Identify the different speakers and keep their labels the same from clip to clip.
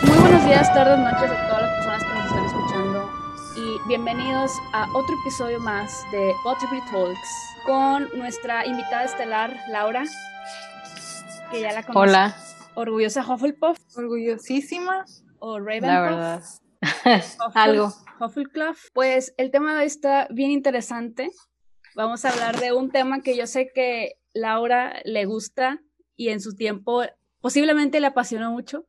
Speaker 1: Pues muy buenos días, tardes, noches a todas las personas que nos están escuchando y bienvenidos a otro episodio más de Butterfree Talks con nuestra invitada estelar Laura, que ya la conoce.
Speaker 2: Hola.
Speaker 1: Orgullosa Hufflepuff
Speaker 3: Orgullosísima.
Speaker 1: o
Speaker 2: La
Speaker 1: Ravenclaw.
Speaker 2: verdad. Algo.
Speaker 1: Hufflecluff. Pues el tema de hoy está bien interesante. Vamos a hablar de un tema que yo sé que Laura le gusta y en su tiempo posiblemente le apasionó mucho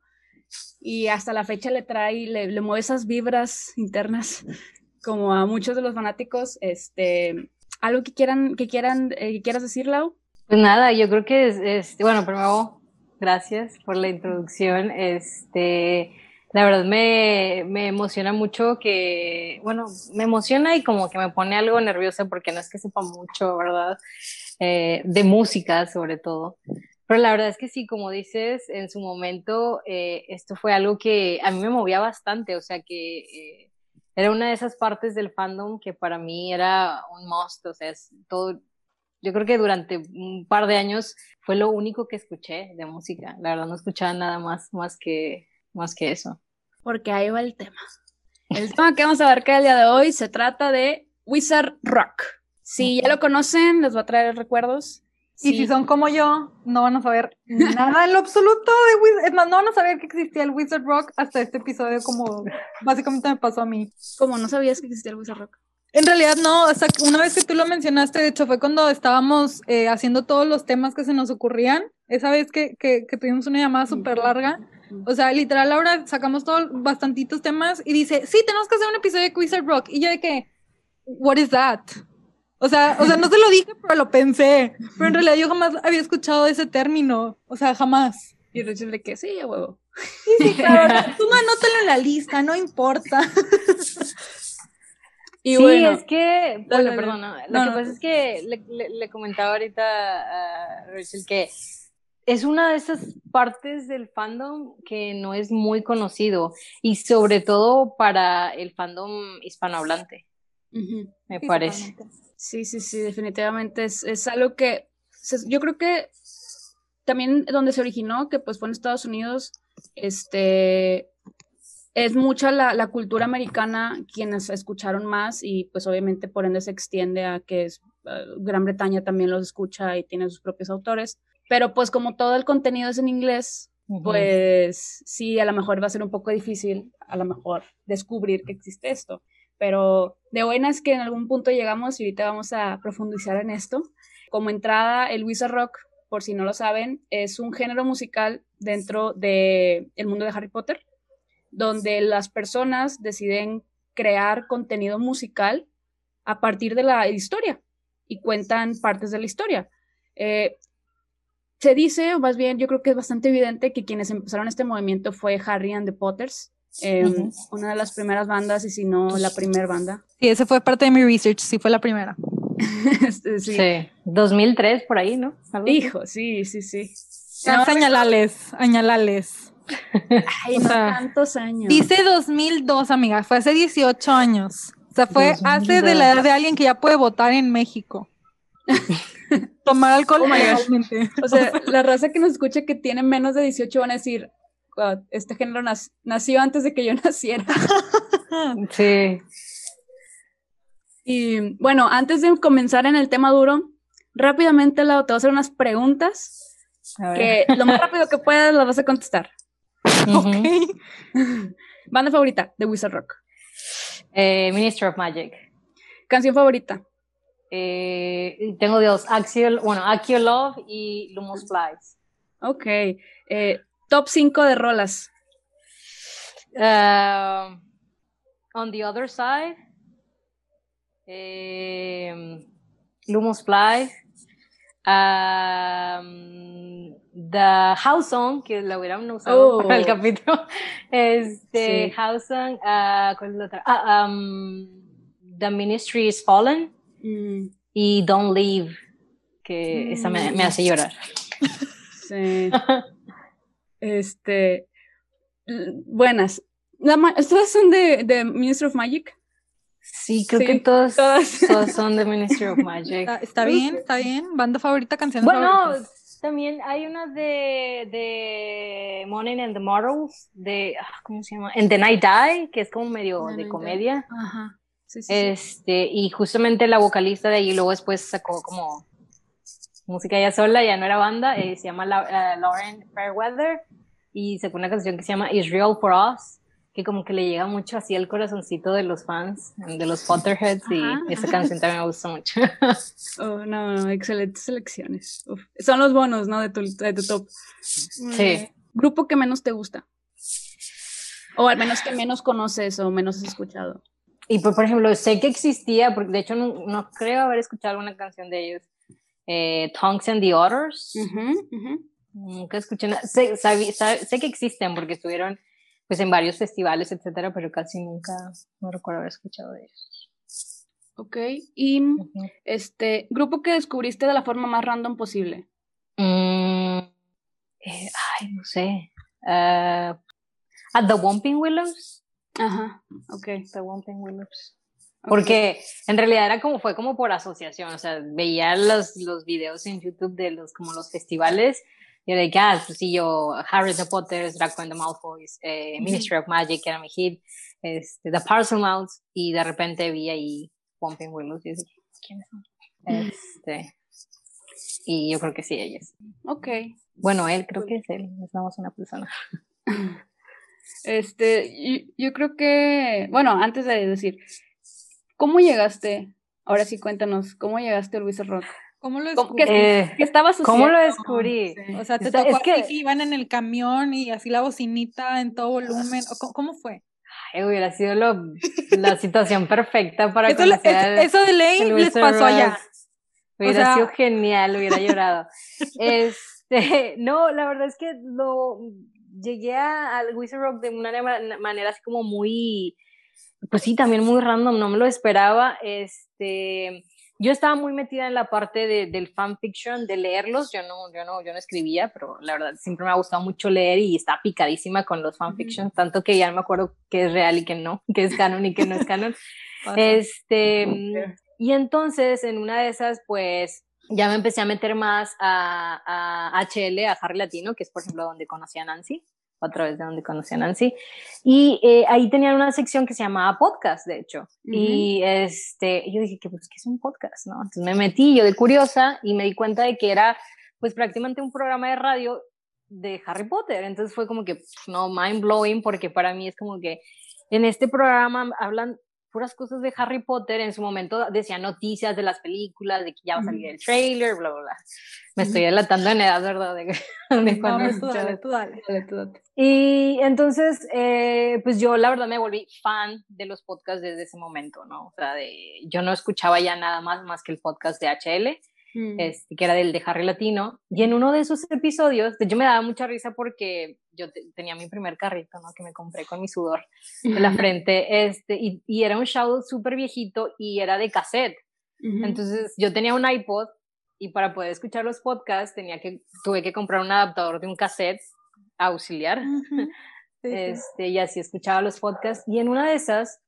Speaker 1: y hasta la fecha le trae, le, le mueve esas vibras internas como a muchos de los fanáticos. Este, algo que quieran, que quieran, eh, que quieras decir, Lau.
Speaker 2: Pues nada, yo creo que es, es- bueno, primero, gracias por la introducción. Este, la verdad me, me emociona mucho que, bueno, me emociona y como que me pone algo nerviosa porque no es que sepa mucho, ¿verdad? Eh, de música sobre todo. Pero la verdad es que sí, como dices, en su momento eh, esto fue algo que a mí me movía bastante, o sea que eh, era una de esas partes del fandom que para mí era un must, o sea, es todo, yo creo que durante un par de años fue lo único que escuché de música, la verdad no escuchaba nada más, más que, más que eso.
Speaker 1: Porque ahí va el tema. El tema que vamos a abarcar el día de hoy se trata de Wizard Rock. Si ya lo conocen, les va a traer recuerdos.
Speaker 3: Y si son como yo, no van a saber nada en lo absoluto de Wizard. Es más, no van a saber que existía el Wizard Rock hasta este episodio, como básicamente me pasó a mí.
Speaker 1: como no sabías que existía el Wizard Rock.
Speaker 3: En realidad, no. O sea, una vez que tú lo mencionaste, de hecho, fue cuando estábamos eh, haciendo todos los temas que se nos ocurrían. Esa vez que, que, que tuvimos una llamada súper larga. O sea, literal, ahora sacamos todos bastantitos temas y dice, sí, tenemos que hacer un episodio de Wizard Rock. Y yo de que, what is that? O sea, o sea, no se lo dije, pero lo pensé. Pero en realidad yo jamás había escuchado ese término. O sea, jamás.
Speaker 1: Y Rachel de que sí, a huevo.
Speaker 3: Sí, sí, claro. Tú anótalo en la lista, no importa.
Speaker 1: Y
Speaker 2: sí,
Speaker 1: bueno,
Speaker 2: es que,
Speaker 1: dale,
Speaker 2: bueno,
Speaker 1: dale.
Speaker 2: perdona, lo
Speaker 3: No,
Speaker 2: que
Speaker 3: no.
Speaker 2: pasa es que le, le- le comentaba ahorita a Rachel que es una de esas partes del fandom que no es muy conocido y sobre todo para el fandom hispanohablante, me
Speaker 3: Sí,
Speaker 2: parece.
Speaker 1: Sí, sí, sí, definitivamente es, es algo que yo creo que también donde se originó, que pues fue en Estados Unidos, este, es mucha la, la cultura americana quienes escucharon más y pues obviamente por ende se extiende a que es, eh, Gran Bretaña también los escucha y tiene sus propios autores. Pero pues como todo el contenido es en inglés, pues sí, a lo mejor va a ser un poco difícil, a lo mejor, descubrir que existe esto. Pero de buena es que en algún punto llegamos y ahorita vamos a profundizar en esto. Como entrada, el Wizard Rock, por si no lo saben, es un género musical dentro del el mundo de Harry Potter, donde las personas deciden crear contenido musical a partir de la historia y cuentan partes de la historia. Eh, se dice, o más bien yo creo que es bastante evidente que quienes empezaron este movimiento fue Harry and the Potters, eh,
Speaker 2: Ujú.
Speaker 1: una de las primeras bandas, y si no la primera banda.
Speaker 3: Sí, ese fue parte de mi research, sí fue la primera.
Speaker 1: Sí.
Speaker 2: Sí, 2003 por ahí, ¿no?
Speaker 1: Hijo, sí, sí, sí.
Speaker 3: Ah, Añalales, añalales.
Speaker 1: Ay,
Speaker 3: o
Speaker 1: no
Speaker 3: sea,
Speaker 1: tantos años.
Speaker 3: Dice 2002, amiga, fue hace 18 años. O sea, fue hace de
Speaker 2: 2002.
Speaker 3: la edad de alguien que ya puede votar en México. Tomar alcohol
Speaker 1: Oh
Speaker 3: legalmente.
Speaker 1: O sea, la raza que nos escucha que tiene menos de 18 van a decir, "Wow, este género nació antes de que yo naciera.
Speaker 2: Sí.
Speaker 1: Y bueno, antes de comenzar en el tema duro, rápidamente Lau, te voy a hacer unas preguntas que lo más rápido que puedas las vas a contestar.
Speaker 2: Ujú.
Speaker 1: Banda favorita de Wizard Rock.
Speaker 2: Eh, Minister of Magic.
Speaker 1: Canción favorita.
Speaker 2: Eh, tengo dos, Axial, bueno, Akio Love y Lumos Flies.
Speaker 1: Ok. Eh, top 5 de rolas.
Speaker 2: Um, on the other side, um, Lumos Fly, um, The House Song, que la hubieran usado
Speaker 1: Oh.
Speaker 2: para el capítulo, este,
Speaker 1: Sí.
Speaker 2: House Song, ah, ¿cuál es la otra? Ah, um, The Ministry is Fallen
Speaker 1: Mm,
Speaker 2: y Don't Leave, que esa me, me hace llorar.
Speaker 1: sí. Este. Buenas. La ¿Todas son de, de Ministry of Magic?
Speaker 2: Sí, creo
Speaker 1: Sí,
Speaker 2: que todos,
Speaker 1: todas.
Speaker 2: todos son de Ministry of Magic.
Speaker 3: Está, está bien, está bien. Banda favorita, canción
Speaker 2: Bueno,
Speaker 3: favorita.
Speaker 2: También hay una de, de Morning and the Mortals, de, ah, ¿cómo se llama? And the Night Die, que es como medio de comedia.
Speaker 1: Ajá. Sí, sí,
Speaker 2: este, y justamente la vocalista de ahí luego después sacó como música ya sola, ya no era banda, eh, se llama eh, Lauren Fairweather y sacó una canción que se llama Israel for Us, que como que le llega mucho así al corazoncito de los fans, de los Potterheads, y esa canción también me gusta mucho.
Speaker 1: oh, no, excelentes selecciones. Son los bonos, ¿no? De tu, de tu top.
Speaker 2: Sí.
Speaker 1: ¿Grupo que menos te gusta? O al menos que menos conoces o menos has escuchado.
Speaker 2: Y por, por ejemplo, sé que existía, porque de hecho no, no creo haber escuchado alguna canción de ellos. Eh, Tongues and the Otters. Nunca escuché nada. Sé, sé, que existen porque estuvieron pues en varios festivales, etcétera, pero casi nunca no recuerdo haber escuchado de ellos.
Speaker 1: Ok, y este grupo que descubriste de la forma más random posible.
Speaker 2: Mm, eh, ay, no sé. Uh, at the Womping Willows.
Speaker 1: Ajá, ok.
Speaker 2: The Womping Willows. Porque en realidad era como, fue como por asociación, o sea, veía los, los videos en YouTube de los, como los festivales, y era de que, ah, pues sí, yo, Harry Potter, Draco and the Malfoys, eh, Ministry of Magic, era mi hit, este, The Parcel Mouse, y de repente vi ahí Pumping Willows, y dije, ¿quiénes son? Este, y yo creo que sí, ellos.
Speaker 1: Ok.
Speaker 2: Bueno, él, creo que es él, somos una persona.
Speaker 1: Este, yo creo que, bueno, antes de decir, ¿Cómo llegaste? Ahora sí, cuéntanos, ¿cómo llegaste a Luis Rock?
Speaker 3: ¿Cómo lo descubrí?
Speaker 2: ¿Qué,
Speaker 3: ¿Qué
Speaker 2: estabas ¿Cómo lo descubrí?
Speaker 3: O sea, te tocó que... que iban en el camión y así la bocinita en todo volumen. ¿Cómo, fue?
Speaker 2: Ay, hubiera sido lo, la situación perfecta para
Speaker 3: eso, eso de ley les pasó allá.
Speaker 2: Hubiera sido genial, hubiera llorado. este, no, la verdad es que lo llegué al Wizard Rock de una manera así como muy pues sí, también muy random, no me lo esperaba. Este, yo estaba muy metida en la parte de, del fanfiction, de leerlos, yo no, yo, no, yo no escribía, pero la verdad siempre me ha gustado mucho leer y está picadísima con los fanfictions, tanto que ya no me acuerdo qué es real y qué no, qué es canon y qué no es canon. este, y entonces en una de esas, pues ya me empecé a meter más a, a HL, a Harry Latino, que es por ejemplo donde conocí a Nancy a través de donde conocí a Nancy. Y eh, ahí tenían una sección que se llamaba podcast, de hecho. Y este, yo dije, que pues, ¿qué es un podcast? ¿no? Entonces me metí yo de curiosa y me di cuenta de que era pues prácticamente un programa de radio de Harry Potter. Entonces fue como que, no, mind blowing, porque para mí es como que en este programa hablan puras cosas de Harry Potter. En su momento decía noticias de las películas, de que ya va a salir el trailer, bla, bla, bla. Me estoy delatando en edad, ¿verdad? De,
Speaker 3: de cuando no, tú dale, tú dale, dale,
Speaker 2: Y entonces, eh, pues yo la verdad me volví fan de los podcasts desde ese momento, ¿no? O sea, de, yo no escuchaba ya nada más más que el podcast de HL. Mm. Este, que era del de Harry Latino, y en uno de esos episodios, yo me daba mucha risa porque yo tenía mi primer carrito, ¿no? Que me compré con mi sudor de la frente, este, y, y era un show súper viejito y era de cassette. Entonces yo tenía un iPod y para poder escuchar los podcasts tenía que, tuve que comprar un adaptador de un cassette auxiliar. este, y así escuchaba los podcasts. Y en una de esas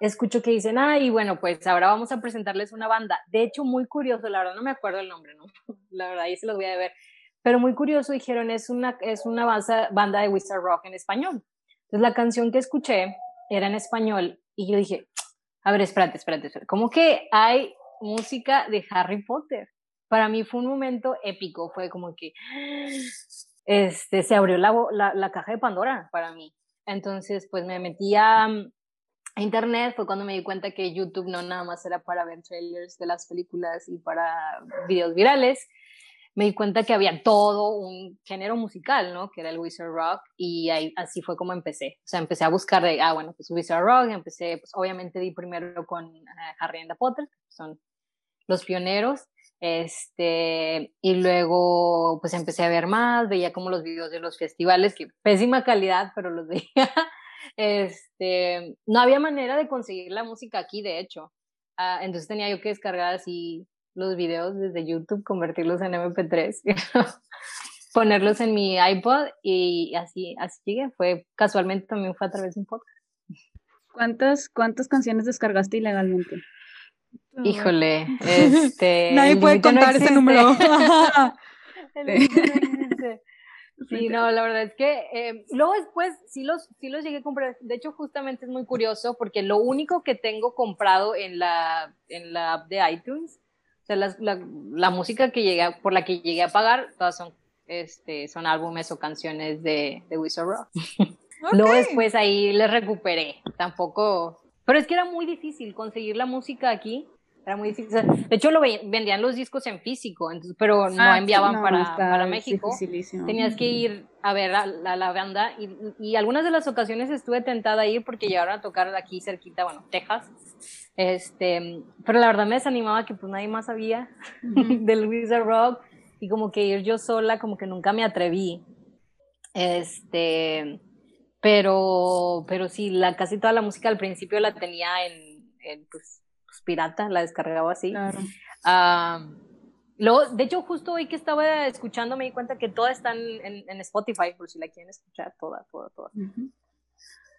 Speaker 2: escucho que dicen, ay, bueno, pues ahora vamos a presentarles una banda. De hecho, muy curioso, la verdad no me acuerdo el nombre, ¿no? La verdad, ahí se los voy a ver. Pero muy curioso, dijeron, es una, es una banda, banda de Wizard Rock en español. Entonces la canción que escuché era en español y yo dije, a ver, espérate, espérate, espérate. ¿cómo que hay música de Harry Potter? Para mí fue un momento épico, fue como que este, se abrió la, la, la caja de Pandora para mí. Entonces, pues me metí a, internet fue cuando me di cuenta que YouTube no nada más era para ver trailers de las películas y para videos virales. Me di cuenta que había todo un género musical, ¿no? Que era el Wizard Rock y así fue como empecé. O sea, empecé a buscar de, ah, bueno, pues Wizard Rock, empecé, pues obviamente di primero con uh, Harry Potter, que son los pioneros, este, y luego pues empecé a ver más, veía como los videos de los festivales, que pésima calidad, pero los veía. Este, no había manera de conseguir la música aquí, de hecho. Ah, entonces tenía yo que descargar así los videos desde YouTube, convertirlos en MP3, ponerlos en mi iPod y así, así llegué. Fue, casualmente también fue a través de un podcast.
Speaker 1: ¿Cuántas, cuántas canciones descargaste ilegalmente?
Speaker 2: Híjole, este.
Speaker 3: Nadie puede contar ese número.
Speaker 2: Sí, no, la verdad es que eh, luego después sí los, sí los llegué a comprar. De hecho, justamente es muy curioso porque lo único que tengo comprado en la, en la app de iTunes, o sea, la, la, música que llegué, por la que llegué a pagar, todas son, este, son álbumes o canciones de, de Wizard Rock. Luego después ahí les recuperé. Tampoco, pero es que era muy difícil conseguir la música aquí era muy difícil. De hecho, lo vendían los discos en físico, pero no ah, enviaban para, para, México. Tenías que ir a ver a, la banda y, y, algunas de las ocasiones estuve tentada a ir porque llegaron a tocar aquí cerquita, bueno, Texas. Este, pero la verdad me desanimaba que pues nadie más sabía del Wizard Rock y como que ir yo sola, como que nunca me atreví. Este, pero, pero sí, la, casi toda la música al principio la tenía en, en pues, pirata, la descargaba así. luego, de hecho, justo hoy que estaba escuchando me di cuenta que todas están en, Spotify, por si la quieren escuchar, toda, toda, toda.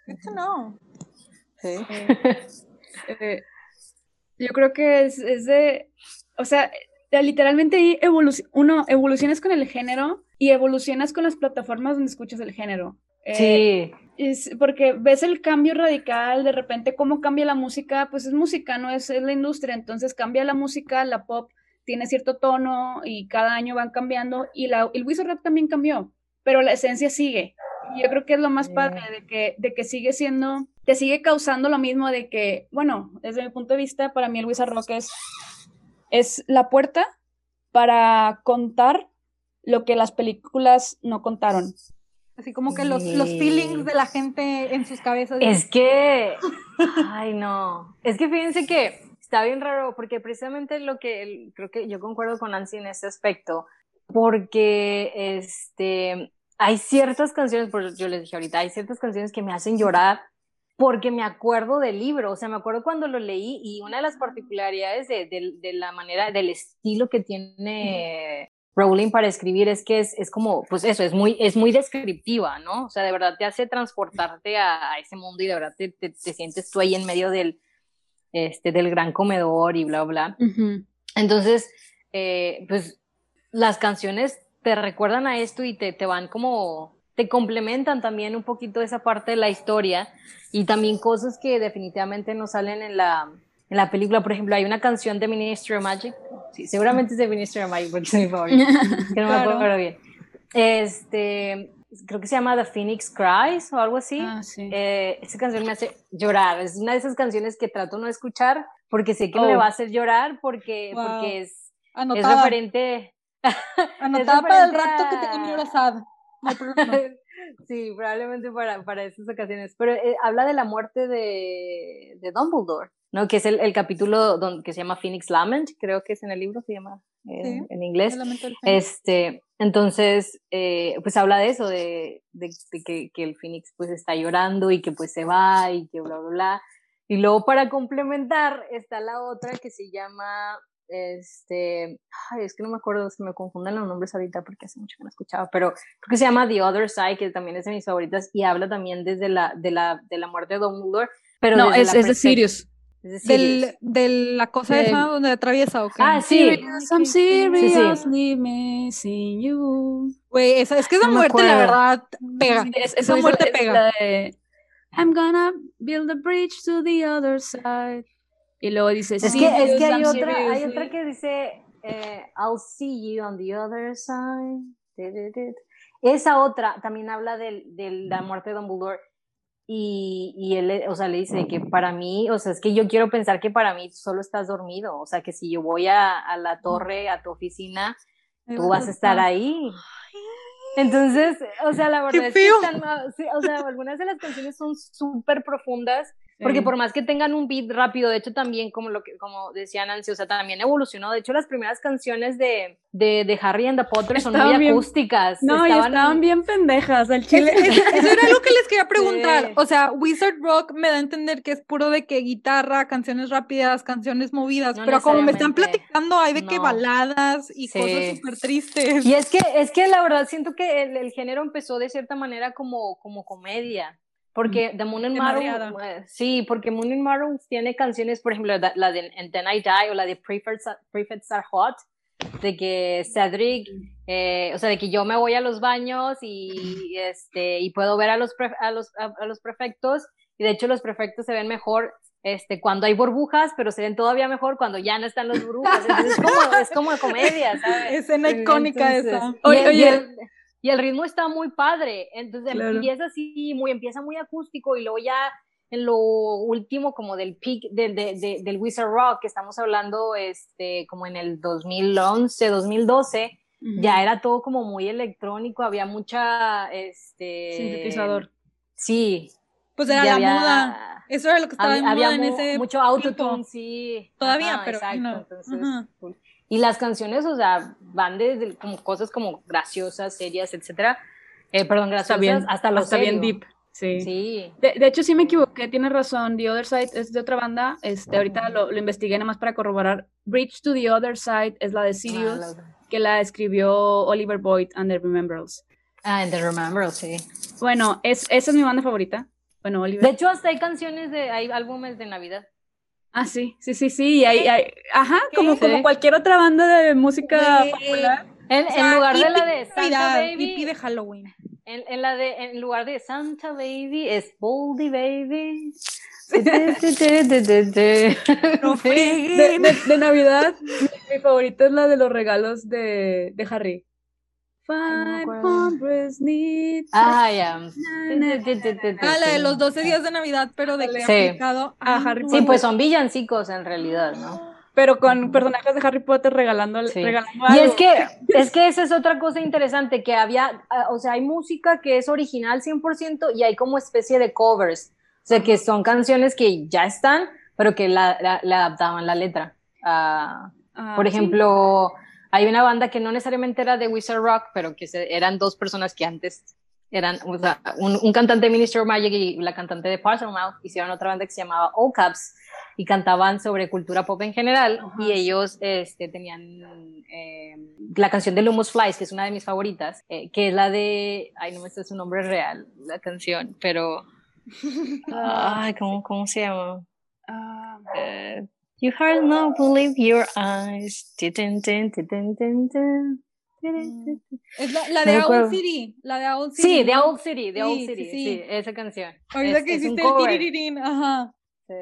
Speaker 3: Eso no.
Speaker 1: Sí. Eh, yo creo que es, es de, o sea, literalmente uno evolucionas con el género y evolucionas con las plataformas donde escuchas el género.
Speaker 2: Eh, sí.
Speaker 1: Es porque ves el cambio radical, de repente cómo cambia la música, pues es música, no es, la industria, entonces cambia la música, la pop tiene cierto tono y cada año van cambiando y la, el Wizard Rap también cambió, pero la esencia sigue. Y yo creo que es lo más padre de que, de que sigue siendo, te sigue causando lo mismo de que, bueno, desde mi punto de vista, para mí el Wizard Rock es, es la puerta para contar lo que las películas no contaron.
Speaker 3: Así como que los, los feelings de la gente en sus cabezas.
Speaker 2: Es que, ay no, es que fíjense que está bien raro porque precisamente lo que creo que yo concuerdo con Nancy en ese aspecto, porque este, hay ciertas canciones, por yo les dije ahorita, hay ciertas canciones que me hacen llorar porque me acuerdo del libro, o sea, me acuerdo cuando lo leí y una de las particularidades de, de, de la manera, del estilo que tiene Rowling para escribir es que es, es, como, pues eso, es muy, es muy descriptiva, ¿no? O sea, de verdad te hace transportarte a, ese mundo y de verdad te, te, sientes tú ahí en medio del, este, del gran comedor y bla, bla. Entonces, eh, pues las canciones te recuerdan a esto y te, te van como, te complementan también un poquito esa parte de la historia y también cosas que definitivamente no salen en la, en la película, por ejemplo, hay una canción de Ministry of Magic. Sí, seguramente es de Ministry of Magic porque es mi favorita. que no me acuerdo bien. Este, creo que se llama The Phoenix Cries o algo así. Ah, sí. eh, esa canción me hace llorar. Es una de esas canciones que trato no escuchar porque sé que me oh. va a hacer llorar porque, porque es, es referente.
Speaker 3: Anotada para el rato que tengo mi abrazado. No,
Speaker 2: sí, probablemente para, para esas ocasiones. Pero eh, habla de la muerte de, de Dumbledore. ¿No? Que es el, el capítulo donde, que se llama Phoenix Lament, creo que es en el libro, se llama eh, en inglés. Este, entonces, eh, pues habla de eso, de, de, que, que, el Phoenix pues está llorando y que pues se va y que bla, bla, bla. Y luego para complementar está la otra que se llama, este, ay, es que no me acuerdo, se me confunden los nombres ahorita porque hace mucho que no escuchaba, pero creo que se llama The Other Side, que también es de mis favoritas y habla también desde la, de la, de la muerte de Dumbledore. Pero
Speaker 1: no, es, es de Sirius.
Speaker 3: Del, de la cosa esa donde atraviesa, ¿ok?
Speaker 2: Ah, sí.
Speaker 1: I'm seriously missing you.
Speaker 3: Güey, esa, es que esa muerte, la verdad, pega. esa muerte pega.
Speaker 1: I'm gonna build a bridge to the other side. Y luego dice,
Speaker 2: es que, es que hay, otra, hay otra que dice, eh, I'll see you on the other side. Esa otra también habla de, de la muerte de Dumbledore y, y, él, o sea, le dice que para mí, o sea, es que yo quiero pensar que para mí solo estás dormido, o sea, que si yo voy a, a la torre, a tu oficina, tú vas a estar ahí. Entonces, o sea, la verdad es que están, o sea, algunas de las canciones son súper profundas porque por más que tengan un beat rápido, de hecho también, como lo que como decía Nancy, o sea, también evolucionó. De hecho, las primeras canciones de, de, de Harry and the Potter son muy acústicas.
Speaker 1: No, estaban, estaban bien pendejas el chile.
Speaker 3: Eso, era algo que les quería preguntar. O sea, Wizard Rock me da a entender que es puro de que guitarra, canciones rápidas, canciones movidas, pero como me están platicando, hay de que baladas y cosas súper tristes.
Speaker 2: Y es que, es que la verdad siento que el, el género empezó de cierta manera como, como comedia. Porque The Moon and Marrow, eh, sí, porque Moon and Marrow tiene canciones, por ejemplo, la de And Then I Die o la de Prefects, Are Hot, de que Cedric eh, o sea, de que yo me voy a los baños y, este, y puedo ver a los, a, los, a, los prefectos, y de hecho los prefectos se ven mejor este, cuando hay burbujas, pero se ven todavía mejor cuando ya no están las burbujas. Entonces es como, es como comedia, ¿sabes?
Speaker 3: Escena icónica esa.
Speaker 2: Oye, oye, y el ritmo está muy padre, entonces empieza así, muy, empieza muy acústico y luego ya en lo último como del peak del, del Wizard Rock, que estamos hablando este, como en el 2011, 2012, ya era todo como muy electrónico, había mucha... Este,
Speaker 1: Sintetizador.
Speaker 2: Sí.
Speaker 3: Pues era la moda. Eso era lo que estaba había, moda en ese
Speaker 2: Mucho autotune, sí.
Speaker 3: Todavía, pero
Speaker 2: exacto, entonces, y las canciones, o sea, van desde como cosas como graciosas, serias, etcétera. Eh, perdón, graciosas, hasta lo
Speaker 1: hasta bien deep. Sí.
Speaker 2: sí.
Speaker 1: De, de, hecho, sí me equivoqué, tienes razón. The Other Side es de otra banda. Este, ahorita lo, lo investigué nada más para corroborar. Bridge to the Other Side es la de Sirius, ah, que la escribió Oliver Boyd and the Remembrals.
Speaker 2: Ah, and the Remembrals, sí.
Speaker 1: Bueno, es, esa es mi banda favorita. Bueno, Oliver.
Speaker 2: De hecho, hasta hay canciones de, hay álbumes de Navidad.
Speaker 1: Ah, sí, sí, sí, sí. Hay, hay, ajá, como, como cualquier otra banda de música popular.
Speaker 2: En, en lugar de la de Santa
Speaker 3: Baby. de Halloween.
Speaker 2: En, en, la de, en lugar de Santa Baby es Boldy Baby.
Speaker 1: no de, de, de, Navidad, mi, mi, favorita es la de los regalos de, de Harry.
Speaker 2: Five needs. Ah, ya.
Speaker 3: Ah, la de los 12 días de Navidad, pero de que
Speaker 2: sí.
Speaker 3: a
Speaker 2: Harry Potter. Sí, pues son villancicos en realidad, ¿no?
Speaker 1: Pero con personajes de Harry Potter regalando, regalando
Speaker 2: Y es que, es que esa es otra cosa interesante, que había, ah, o sea, hay música que es original 100% y hay como especie de covers. O sea, que son canciones que ya están, pero que la, la, adaptaban la letra. Uh, por ejemplo... Hay una banda que no necesariamente era de Wizard Rock, pero que eran dos personas que antes eran o sea, un, cantante de Minister of Magic y la cantante de Parcel Mouth hicieron otra banda que se llamaba All Caps y cantaban sobre cultura pop en general y ellos este, tenían eh, la canción de Lumos Flies que es una de mis favoritas eh, que es la de ay no me sé su nombre real la canción pero ay cómo, cómo se llama uh, You heart not believe your eyes. Es
Speaker 3: la, la de Old City. La de Old City.
Speaker 2: Sí, de Old City, de Old City, sí, esa canción.
Speaker 3: Ahorita que hiciste el tirirín, ajá.
Speaker 2: Sí.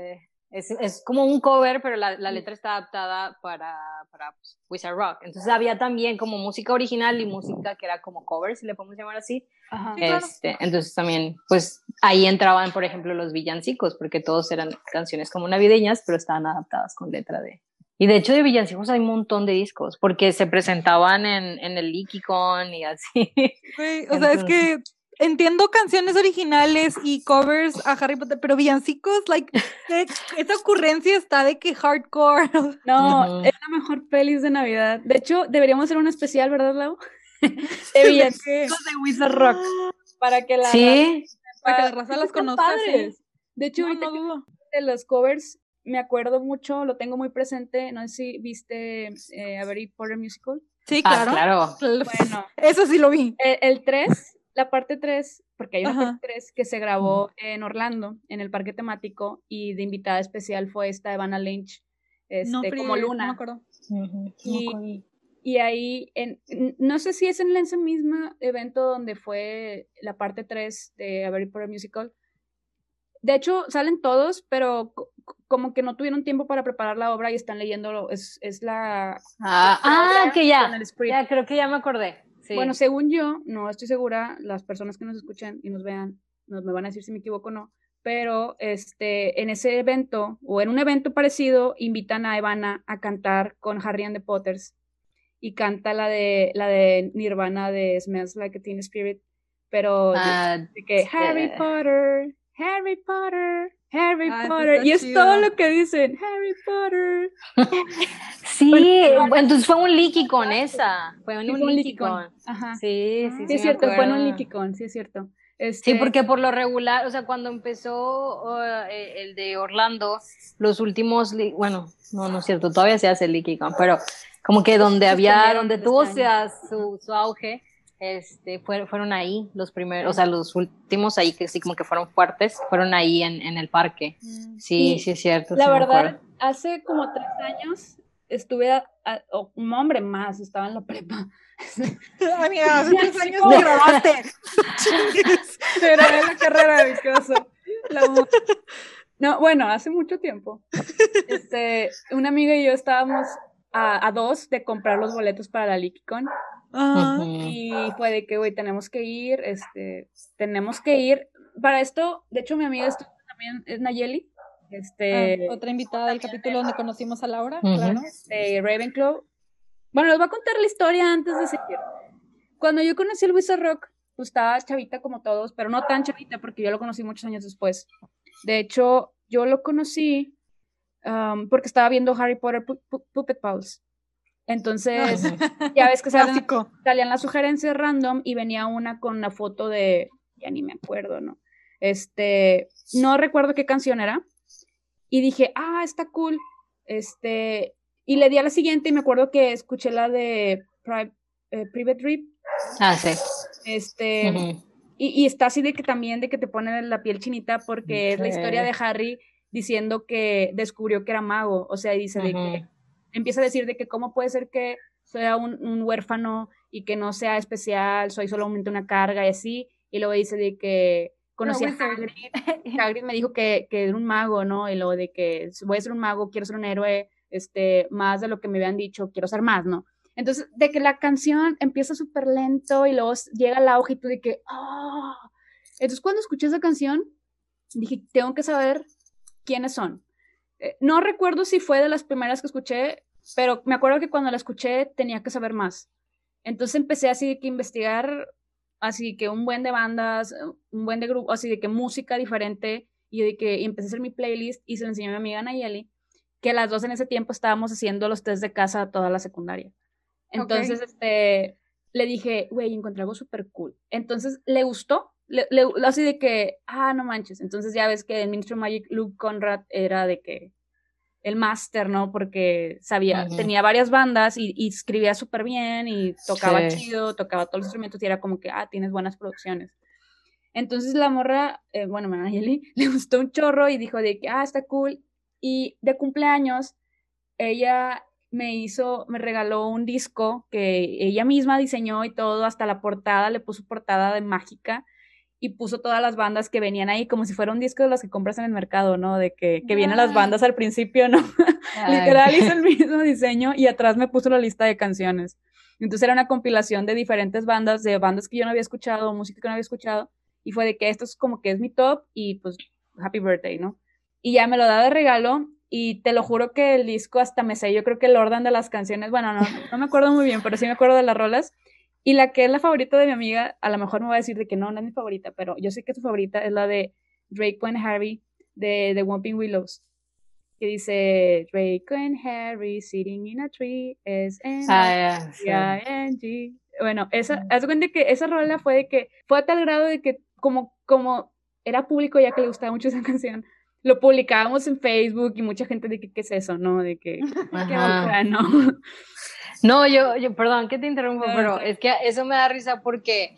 Speaker 2: Es, es, como un cover, pero la, la letra está adaptada para, para pues, Wizard Rock. Entonces había también como música original y música que era como cover, si le podemos llamar así. Ajá. Este, Entonces también, pues ahí entraban, por ejemplo, los villancicos, porque todos eran canciones como navideñas, pero estaban adaptadas con letra de... Y de hecho de villancicos hay un montón de discos, porque se presentaban en, en el LeakyCon y así.
Speaker 3: o sea, es que entiendo canciones originales y covers a Harry Potter, pero villancicos, like, esa ocurrencia está de que hardcore.
Speaker 1: No, es la mejor pelis de Navidad. De hecho, deberíamos hacer un especial, ¿verdad, Lau? de villancicos de Wizard Rock. Para que la,
Speaker 2: ¿Sí?
Speaker 3: para que la raza las conozca.
Speaker 1: De hecho, ahorita de los covers, me acuerdo mucho, lo tengo muy presente. No sé si viste eh, A Very Potter Musical.
Speaker 3: Sí,
Speaker 2: ah,
Speaker 3: claro.
Speaker 2: claro.
Speaker 3: Bueno, eso sí lo vi.
Speaker 1: El, 3 la parte 3, porque hay una parte 3 que se grabó en Orlando, en el parque temático, y de invitada especial fue esta Evana Lynch, este, como Luna.
Speaker 3: No me acuerdo.
Speaker 1: y, y, ahí, en, no sé si es en ese mismo evento donde fue la parte 3 de A Very Poor Musical. De hecho, salen todos, pero como que no tuvieron tiempo para preparar la obra y están leyéndolo. Es, es la.
Speaker 2: Ah, ah que ya. Ya, creo que ya me acordé.
Speaker 1: Bueno, según yo, no estoy segura, las personas que nos escuchan y nos vean, nos me van a decir si me equivoco o no, pero este, en ese evento o en un evento parecido invitan a Evana a cantar con Harry and the Potters y canta la de la de Nirvana de Smells Like a Teen Spirit, pero de, ah, que Harry Potter, Harry Potter, Harry ah, Potter. Y es todo lo que dicen, Harry Potter.
Speaker 2: sí, entonces fue un leaky con esa. Fue un, un con.
Speaker 1: Ajá.
Speaker 2: Sí, sí,
Speaker 1: sí. es cierto, fue en un con, sí es cierto.
Speaker 2: Este... Sí, porque por lo regular, o sea, cuando empezó uh, eh, el de Orlando, los últimos, bueno, no, no es cierto, todavía se hace el con, pero como que donde había, donde tuvo sea, su, su auge, este, fueron, ahí los primeros, o sea, los últimos ahí que sí como que fueron fuertes, fueron ahí en, en el parque. Mm. Sí, sí, es cierto.
Speaker 1: La verdad, hace como tres años estuve, un hombre más, estaba en la prepa.
Speaker 3: Amiga, hace tres años te grabaste.
Speaker 1: Pero en la carrera de La no, bueno, hace mucho tiempo. Este, una amiga y yo estábamos a, dos de comprar los boletos para la LikiCon. Y fue de que, güey, tenemos que ir, este, tenemos que ir. Para esto, de hecho, mi amiga también es Nayeli. Este,
Speaker 3: ah, otra invitada del capítulo donde conocimos a Laura, claro.
Speaker 1: De Ravenclaw. Bueno, les voy a contar la historia antes de seguir. Cuando yo conocí a Luisa Rock, pues estaba chavita como todos, pero no tan chavita porque yo lo conocí muchos años después. De hecho, yo lo conocí um, porque estaba viendo Harry Potter Puppet Pals. Entonces, ya ves que salían, salían las sugerencias random y venía una con una foto de, ya ni me acuerdo, ¿no? Este, no recuerdo qué canción era. Y dije, ah, está cool. Este, y le di a la siguiente y me acuerdo que escuché la de eh, Private Rip.
Speaker 2: Ah, sí.
Speaker 1: Este, y, está así de que también de que te pone la piel chinita porque es la historia de Harry diciendo que descubrió que era mago. O sea, dice de que empieza a decir de que cómo puede ser que sea un, huérfano y que no sea especial, soy solamente una carga y así. Y luego dice de que conocí a Hagrid. Hagrid me dijo que, que era un mago, ¿no? Y luego de que voy a ser un mago, quiero ser un héroe, este, más de lo que me habían dicho, quiero ser más, ¿no? Entonces, de que la canción empieza súper lento y luego llega el auge y tú de que, ¡ah! Entonces, cuando escuché esa canción, dije, tengo que saber quiénes son. Eh, no recuerdo si fue de las primeras que escuché, pero me acuerdo que cuando la escuché tenía que saber más. Entonces empecé así que investigar, así que un buen de bandas, un buen de grupos, así de que música diferente, y de que y empecé a hacer mi playlist y se lo enseñé a mi amiga Nayeli, que las dos en ese tiempo estábamos haciendo los test de casa toda la secundaria. Entonces, este, le dije, güey, encontré algo súper cool. Entonces, le gustó, le, así de que, ah, no manches. Entonces, ya ves que en Ministry Magic, Luke Conrad era de que el máster, ¿no? Porque sabía, tenía varias bandas y, escribía súper bien y tocaba chido, tocaba todos los instrumentos y era como que, ah, tienes buenas producciones. Entonces la morra, eh, bueno, Manayeli, le gustó un chorro y dijo de que, ah, está cool. Y de cumpleaños, ella me hizo, me regaló un disco que ella misma diseñó y todo, hasta la portada, le puso portada de mágica y puso todas las bandas que venían ahí como si fuera un disco de los que compras en el mercado, ¿no? De que, que vienen las bandas al principio, ¿no? Literal hizo el mismo diseño y atrás me puso la lista de canciones. Entonces era una compilación de diferentes bandas, de bandas que yo no había escuchado, música que no había escuchado, y fue de que esto es como que es mi top y pues happy birthday, ¿no? Y ya me lo da de regalo y te lo juro que el disco hasta me sé, yo creo que el orden de las canciones, bueno, no, no me acuerdo muy bien, pero sí me acuerdo de las rolas. Y la que es la favorita de mi amiga, a lo mejor me va a decir de que no, no es mi favorita, pero yo sé que su favorita es la de Drake and Harry de The Whomping Willows. Que dice Drake and Harry sitting in a tree S N ah, G. Bueno, esa, haz cuenta que esa rola fue de que fue a tal grado de que como, como era público ya que le gustaba mucho esa canción, lo publicábamos en Facebook y mucha gente de que qué es eso, ¿no? De que, qué no.
Speaker 2: No, yo, yo, perdón que te interrumpo, pero es que eso me da risa porque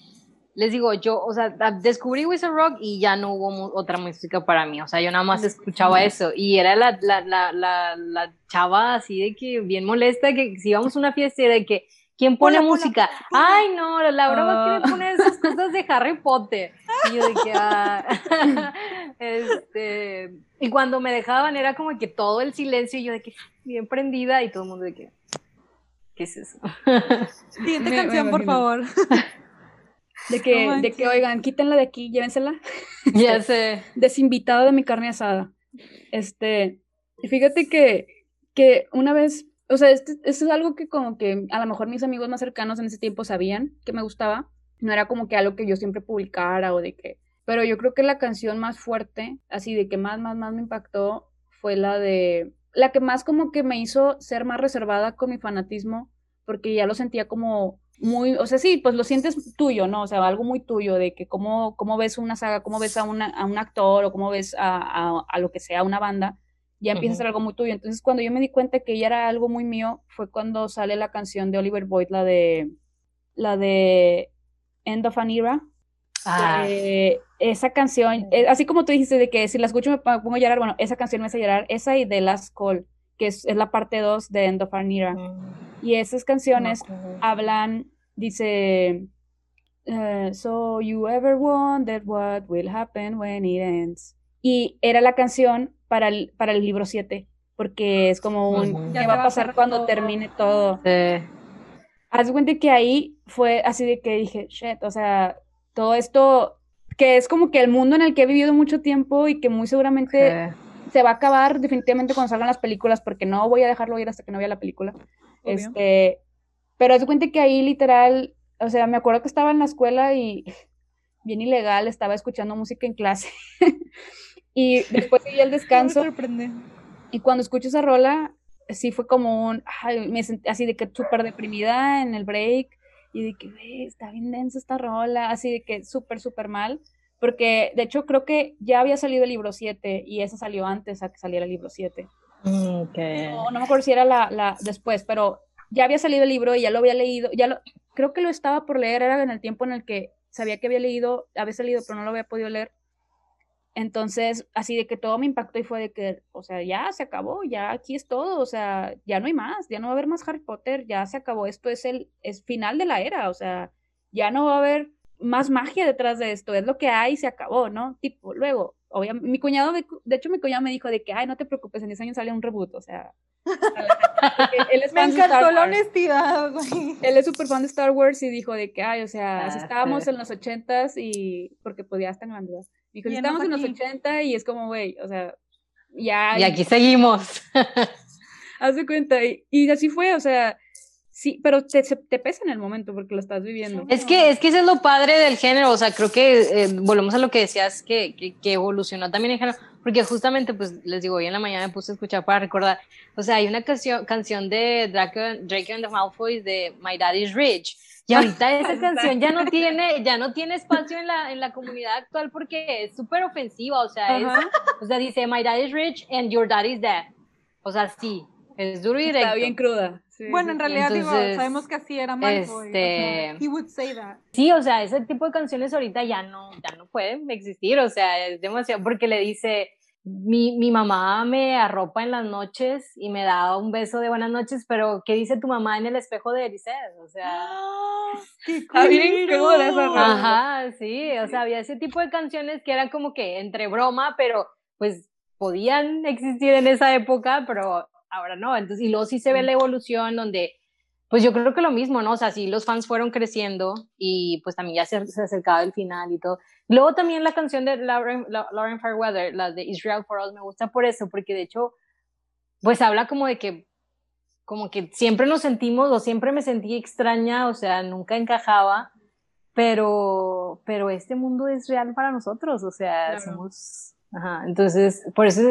Speaker 2: les digo, yo, o sea, descubrí Wizard Rock y ya no hubo otra música para mí, o sea, yo nada más escuchaba eso y era la, la, la, la, la chava así de que bien molesta, que si íbamos a una fiesta y de que ¿Quién pone música? Ay, no, la broma quiere ah. poner esas cosas de Harry Potter. Y yo de que, ah, este, y cuando me dejaban era como que todo el silencio y yo de que bien prendida y todo el mundo de que, ¿qué es eso?
Speaker 3: Siguiente canción, por favor.
Speaker 1: De que, de que, oigan, quítenla de aquí, llévensela.
Speaker 2: Ya sé.
Speaker 1: Desinvitado de mi carne asada. Este, fíjate que, que una vez o sea, esto es algo que como que a lo mejor mis amigos más cercanos en ese tiempo sabían que me gustaba. No era como que algo que yo siempre publicara o de que... Pero yo creo que la canción más fuerte, así de que más, más, más me impactó, fue la de... La que más como que me hizo ser más reservada con mi fanatismo, porque ya lo sentía como muy, o sea, sí, pues lo sientes tuyo, ¿no? O sea, algo muy tuyo, de que cómo, cómo ves una saga, cómo ves a, una, a un actor o cómo ves a, a, a, lo que sea, una banda, ya empieza a ser algo muy tuyo. Entonces, cuando yo me di cuenta que ella era algo muy mío, fue cuando sale la canción de Oliver Boyd, la de la de End of an Era. Ah. esa canción, eh, así como tú dijiste de que si la escucho me pongo a llorar, bueno, esa canción me hace llorar, esa y de Last Call, que es, la parte 2 de End of Our Era. Mm. Y esas canciones hablan, dice, uh, So you ever wondered what will happen when it ends. Y era la canción para el, para el libro 7, porque es como un, ¿qué va a pasar cuando termine todo? Haz cuenta que ahí fue así de que dije, shit, o sea, todo esto, que es como que el mundo en el que he vivido mucho tiempo y que muy seguramente se va a acabar definitivamente cuando salgan las películas, porque no voy a dejarlo ir hasta que no vea la película. Este, pero haz cuenta que ahí literal, o sea, me acuerdo que estaba en la escuela y bien ilegal, estaba escuchando música en clase. y después seguí el descanso. y cuando escucho esa rola, sí fue como un, ay, me sentí así de que súper deprimida en el break y de que, está bien densa esta rola, así de que súper, súper mal, porque de hecho creo que ya había salido el libro 7 y ese salió antes a que saliera el libro 7.
Speaker 2: Mm,
Speaker 1: no, no me acuerdo si era la, la, después, pero ya había salido el libro y ya lo había leído, ya lo, creo que lo estaba por leer, era en el tiempo en el que sabía que había leído, había salido, pero no lo había podido leer. Entonces, así de que todo me impactó y fue de que, o sea, ya se acabó, ya aquí es todo, o sea, ya no hay más, ya no va a haber más Harry Potter, ya se acabó, esto es el es final de la era, o sea, ya no va a haber más magia detrás de esto, es lo que hay, se acabó, ¿no? Tipo, luego, obviamente, mi cuñado, de hecho, mi cuñado me dijo de que, ay, no te preocupes, en 10 años sale un reboot, o sea,
Speaker 3: él es Me encantó la honestidad, güey.
Speaker 1: Él es súper fan de Star Wars y dijo de que, ay, o sea, así ah, estábamos en los ochentas y, porque podía estar en la Dijo, estábamos en los 80 y es como, güey, o sea, ya.
Speaker 2: Y aquí seguimos.
Speaker 1: Haz de cuenta, y, y así fue, o sea, Sí, pero te, te, pesa en el momento porque lo estás viviendo.
Speaker 2: Es que, es que eso es lo padre del género, o sea, creo que eh, volvemos a lo que decías, que, que, evolucionó también el género, porque justamente, pues, les digo, hoy en la mañana me puse a escuchar para recordar, o sea, hay una canción, canción de Drake, Drake and the Malfoy de My Daddy's Rich, y ahorita esa canción ya no tiene, ya no tiene espacio en la, en la comunidad actual porque es súper ofensiva, o sea, es, o sea, dice My Daddy's Rich and Your Daddy's Dead, o sea, sí, es duro y directo.
Speaker 1: Está bien cruda
Speaker 3: bueno, en realidad digo, sabemos que así era Malfoy. Este, he would say that.
Speaker 2: Sí, o sea, ese tipo de canciones ahorita ya no, ya no pueden existir, o sea, es demasiado, porque le dice, mi, mi, mamá me arropa en las noches y me da un beso de buenas noches, pero ¿qué dice tu mamá en el espejo de Erised? O sea...
Speaker 3: ¡Ah! ¡Qué cool!
Speaker 2: Ajá, sí, o sea, había ese tipo de canciones que eran como que entre broma, pero pues podían existir en esa época, pero ahora no. Entonces, y luego sí se ve la evolución donde, pues yo creo que lo mismo, ¿no? O sea, sí los fans fueron creciendo y pues también ya se, se acercaba el final y todo. Luego también la canción de Lauren, Lauren Fairweather, la de Israel for Us, me gusta por eso, porque de hecho, pues habla como de que como que siempre nos sentimos o siempre me sentí extraña, o sea, nunca encajaba, pero, pero este mundo es real para nosotros, o sea, somos Ajá, entonces, por eso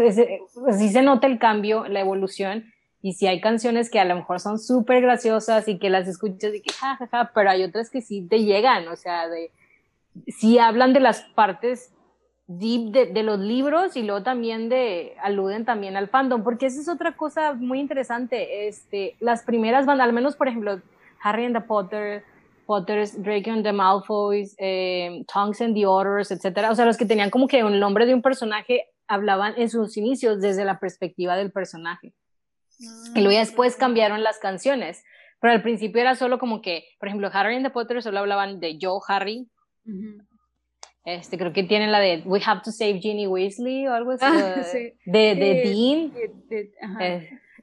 Speaker 2: sí se nota el cambio, la evolución, y si hay canciones que a lo mejor son súper graciosas y que las escuchas y que jajaja, pero hay otras que sí te llegan, o sea, de, sí hablan de las partes deep de, los libros y luego también de, aluden también al fandom, porque esa es otra cosa muy interesante, este, las primeras bandas, al menos por ejemplo, Harry and the Potter, Potters, Drake and the Malfoys, eh, Tonks and the Otters, etcétera. O sea, los que tenían como que un nombre de un personaje hablaban en sus inicios desde la perspectiva del personaje. Y luego después ah, cambiaron las canciones. Pero al principio era solo como que, por ejemplo, Harry and the Potter solo hablaban de yo, Harry. Este, creo que tienen la de We have to save Ginny Weasley o algo así. Ah, de, de, Dean.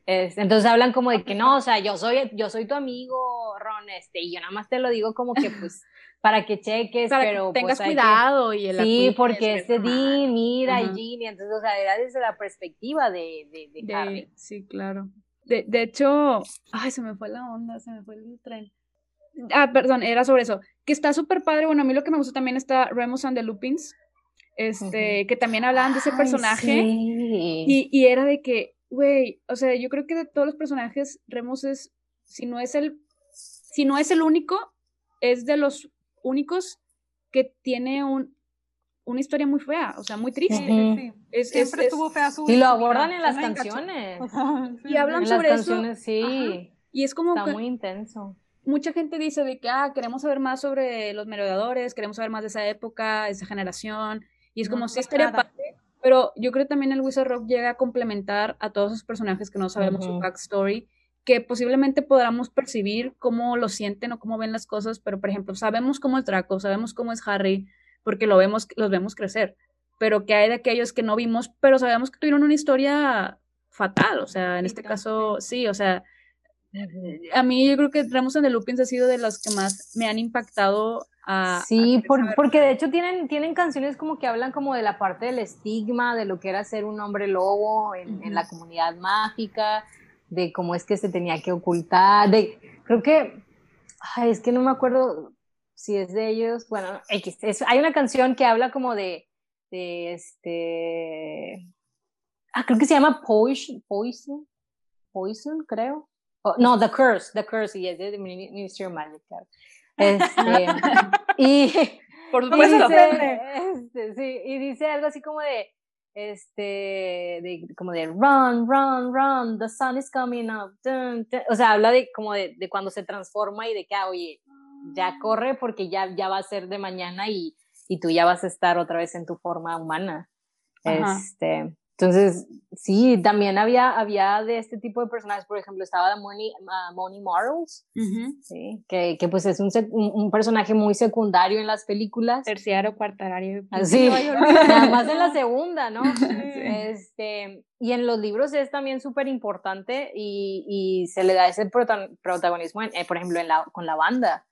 Speaker 2: Eh, entonces hablan como de que no, o sea, yo soy, yo soy tu amigo, Ron, este, y yo nada más te lo digo como que pues para que cheques, pero
Speaker 1: que tengas
Speaker 2: pues,
Speaker 1: cuidado y
Speaker 2: el Sí, porque este Dean, mira, y Ginny, entonces, o sea, era desde la perspectiva de, de, de, Harry.
Speaker 1: Sí, claro. De, de hecho, ay, se me fue la onda, se me fue el tren. Ah, perdón, era sobre eso. Que está súper padre. Bueno, a mí lo que me gusta también está Remus and the Lupins, este, que también hablaban de ese personaje. y, y, era de que Güey, o sea, yo creo que de todos los personajes, Remus es, si no es el, si no es el único, es de los únicos que tiene un, una historia muy fea, o sea, muy triste.
Speaker 3: Siempre estuvo fea su
Speaker 2: Y lo abordan en las canciones.
Speaker 1: y hablan sobre
Speaker 2: canciones, eso. Sí.
Speaker 1: Y es como
Speaker 2: Está muy intenso.
Speaker 1: Mucha gente dice de que, ah, queremos saber más sobre los merodeadores, queremos saber más de esa época, de esa generación. Y es como, si estaría padre pero yo creo que también el Wizard Rock llega a complementar a todos esos personajes que no sabemos su backstory, que posiblemente podamos percibir cómo lo sienten o cómo ven las cosas, pero por ejemplo, sabemos cómo es Draco, sabemos cómo es Harry, porque lo vemos, los vemos crecer, pero que hay de aquellos que no vimos, pero sabemos que tuvieron una historia fatal, o sea, en este caso, sí, o sea, a mí yo creo que Ramos en the Lupins ha sido de los que más me han impactado. A,
Speaker 2: sí, porque de hecho tienen, tienen canciones como que hablan como de la parte del estigma, de lo que era ser un hombre lobo en, la comunidad mágica, de cómo es que se tenía que ocultar, de, creo que, ay, es que no me acuerdo si es de ellos, bueno, hay una canción que habla como de, de este, ah, creo que se llama Poison, Poison, Poison, creo, Oh, no, The Curse, The Curse, y es de Ministry of Magic. Este, y,
Speaker 1: Por supuesto.
Speaker 2: Dice, este, sí, y dice algo así como de, este, de, como de run, run, run, the sun is coming up. O sea, habla de como de, de, cuando se transforma y de que, ah, oye, ya corre porque ya, ya va a ser de mañana y, y tú ya vas a estar otra vez en tu forma humana. Este, entonces, sí, también había, había de este tipo de personajes, por ejemplo, estaba Moni, uh, Moni ¿sí? que, que, pues es un, un, personaje muy secundario en las películas.
Speaker 1: Terciario, cuartarario.
Speaker 2: Así, nada más en la segunda, ¿no? Este, y en los libros es también súper importante y, y, se le da ese protagonismo, eh, por ejemplo, en la, con la banda.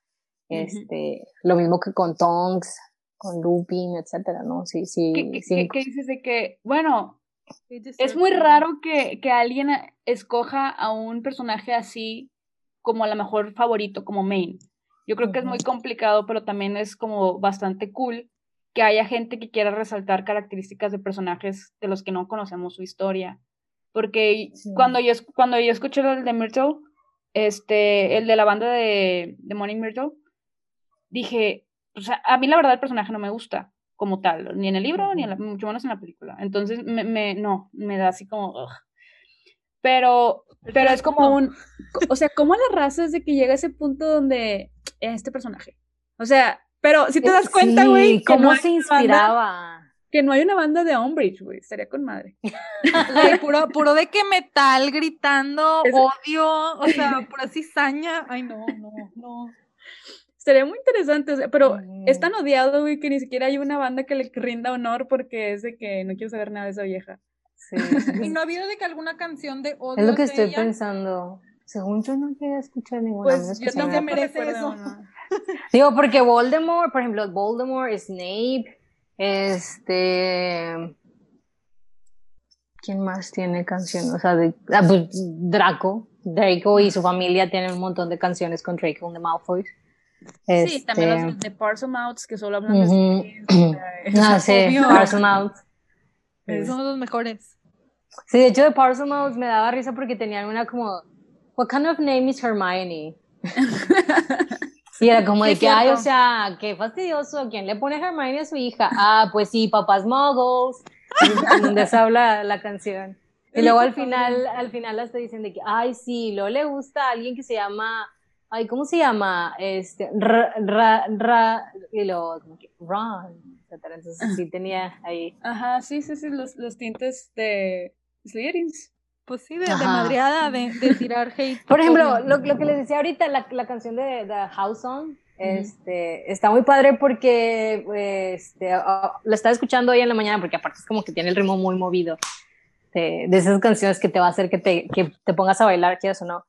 Speaker 2: Este, Lo mismo que con Tonks, con Lupin, etcétera, ¿no? Sí, sí.
Speaker 1: ¿Qué, ¿qué dices de que, bueno, es muy raro que, que, alguien escoja a un personaje así como a lo mejor favorito, como main. Yo creo que es muy complicado, pero también es como bastante cool que haya gente que quiera resaltar características de personajes de los que no conocemos su historia. Porque cuando, yo, cuando yo escuché el de Myrtle, este, el de la banda de, de Morning Myrtle, dije, o sea, a mí la verdad el personaje no me gusta como tal, ni en el libro, ni en la, mucho menos en la película. Entonces, me, me no, me da así como... Pero, pero es como un... O sea, ¿cómo la raza es de que llega a ese punto donde este personaje? O sea, pero si te das cuenta, güey...
Speaker 2: Sí, ¿Cómo se inspiraba?
Speaker 1: que no hay una banda de Umbridge, güey, estaría con madre.
Speaker 3: puro, puro de que metal gritando, odio, o sea, pura cizaña. Ay, no, no, no.
Speaker 1: Sería muy interesante, pero es tan odiado, güey, que ni siquiera hay una banda que le rinda honor porque es de que no quiero saber nada de esa vieja.
Speaker 3: Sí. ¿Y no ha habido de que alguna canción de odio?
Speaker 2: Es lo que estoy pensando. Según yo no quería escuchar ninguna.
Speaker 1: Pues yo no me merece eso.
Speaker 2: Digo, porque Voldemort, por ejemplo, Voldemort, Snape, este... ¿Quién más tiene canciones? O sea, de, ah, pues, Draco. Draco y su familia tienen un montón de canciones con Draco and the Malfoy.
Speaker 1: Sí, también los este, de Parcel Mouths que solo hablan de
Speaker 2: No, sí, Parcel Mouths.
Speaker 3: Son los mejores.
Speaker 2: Sí, de hecho de Parcel Mouths me daba risa porque tenían una como, what kind of name is Hermione? y era como de que, ay, o sea, qué fastidioso, ¿quién le pone Hermione a su hija? Ah, pues sí, papás muggles. donde se habla la canción. Y luego al final, al final hasta dicen de que, ay, sí, luego le gusta a alguien que se llama ay, ¿cómo se llama? Este, ra, ra, ra y lo, run, etcétera. Entonces sí tenía ahí.
Speaker 1: Ajá, sí, sí, sí, los, los tintes de Slytherins.
Speaker 3: Pues sí, de, de madreada, de, de, tirar hate.
Speaker 2: Por ejemplo, lo, lo, que les decía ahorita, la, la canción de The House Song, este, está muy padre porque este, oh, lo estaba escuchando hoy en la mañana porque aparte es como que tiene el ritmo muy movido de, de esas canciones que te va a hacer que te, que te pongas a bailar, quieras o no.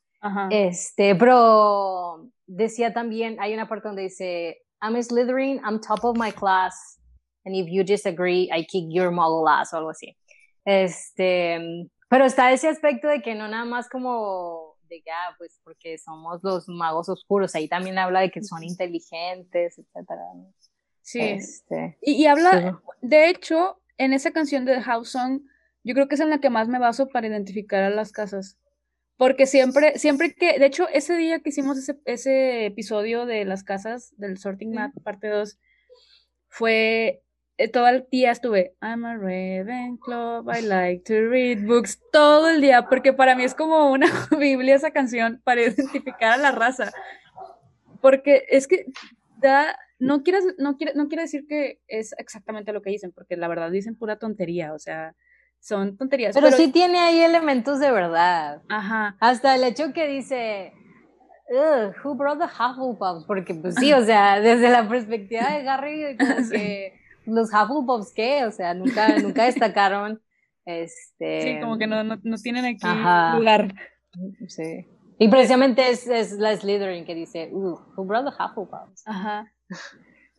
Speaker 2: Este, pero decía también, hay una parte donde dice, I'm Slytherin, I'm top of my class, and if you disagree, I kick your muggle ass, o algo así. Este, pero está ese aspecto de que no nada más como de que, ah, pues porque somos los magos oscuros, ahí también habla de que son inteligentes, etcétera.
Speaker 1: Sí. Este, y, habla, de hecho, en esa canción de House Song, yo creo que es en la que más me baso para identificar a las casas. Porque siempre, siempre que, de hecho, ese día que hicimos ese, ese episodio de las casas del Sorting Map, parte 2, fue, eh, todo el día estuve, I'm a Ravenclaw, I like to read books, todo el día, porque para mí es como una Biblia esa canción para identificar a la raza. Porque es que da, no, quieres, no, quiere, no quiere decir que es exactamente lo que dicen, porque la verdad dicen pura tontería, o sea, son tonterías.
Speaker 2: Pero, sí tiene ahí elementos de verdad.
Speaker 1: Ajá.
Speaker 2: Hasta el hecho que dice, Ugh, who brought the Hufflepuffs? Porque pues sí, o sea, desde la perspectiva de Harry, como que los Hufflepuffs, ¿qué? O sea, nunca, nunca destacaron. Este...
Speaker 1: Sí, como que no, no, no tienen aquí lugar.
Speaker 2: Sí. Y precisamente es, es la Slytherin que dice, who brought the Hufflepuffs?
Speaker 1: Ajá.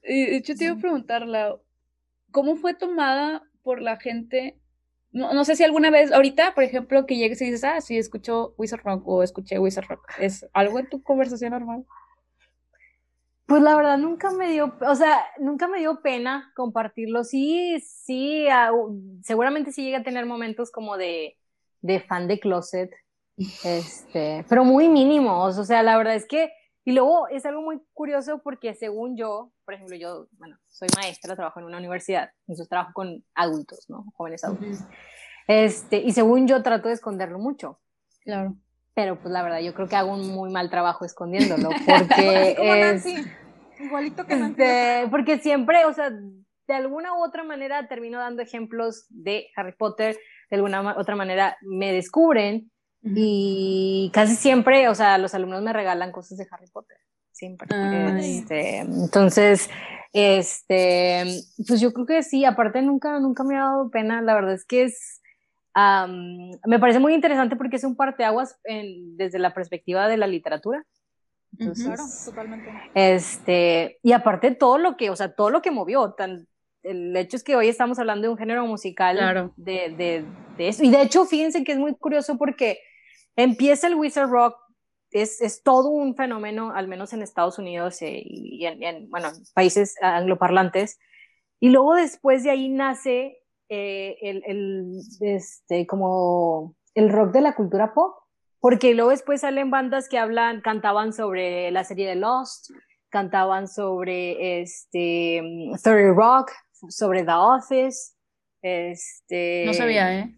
Speaker 1: Y de hecho te iba a preguntarla, ¿cómo fue tomada por la gente? No, no, sé si alguna vez, ahorita, por ejemplo, que llegues y dices, ah, sí, escucho Wizard Rock o escuché Wizard Rock, ¿es algo en tu conversación normal?
Speaker 2: Pues la verdad nunca me dio, o sea, nunca me dio pena compartirlo. Sí, sí, seguramente sí llega a tener momentos como de, de fan de closet, este, pero muy mínimos. O sea, la verdad es que, y luego es algo muy curioso porque según yo, por ejemplo, yo, bueno, soy maestra, trabajo en una universidad, entonces trabajo con adultos, ¿no? Jóvenes adultos. Este, y según yo trato de esconderlo mucho.
Speaker 1: Claro
Speaker 2: pero pues la verdad yo creo que hago un muy mal trabajo escondiéndolo porque es
Speaker 3: igualito que
Speaker 2: este, porque siempre, o sea, de alguna u otra manera termino dando ejemplos de Harry Potter, de alguna otra manera me descubren y casi siempre, o sea, los alumnos me regalan cosas de Harry Potter, siempre. Este, entonces, este, pues yo creo que sí, aparte nunca, nunca me ha dado pena, la verdad es que es me parece muy interesante porque es un parteaguas en, desde la perspectiva de la literatura.
Speaker 3: claro, totalmente.
Speaker 2: Este, y aparte todo lo que, o sea, todo lo que movió, tan, el hecho es que hoy estamos hablando de un género musical de, de, de, eso. Y de hecho, fíjense que es muy curioso porque empieza el Wizard Rock, es, es todo un fenómeno, al menos en Estados Unidos eh, y en, en, bueno, países angloparlantes. Y luego después de ahí nace eh, el, el, este, como el rock de la cultura pop, porque luego después salen bandas que hablan, cantaban sobre la serie de Lost, cantaban sobre este, 30 Rock, sobre The Office, este...
Speaker 1: No sabía, ¿eh?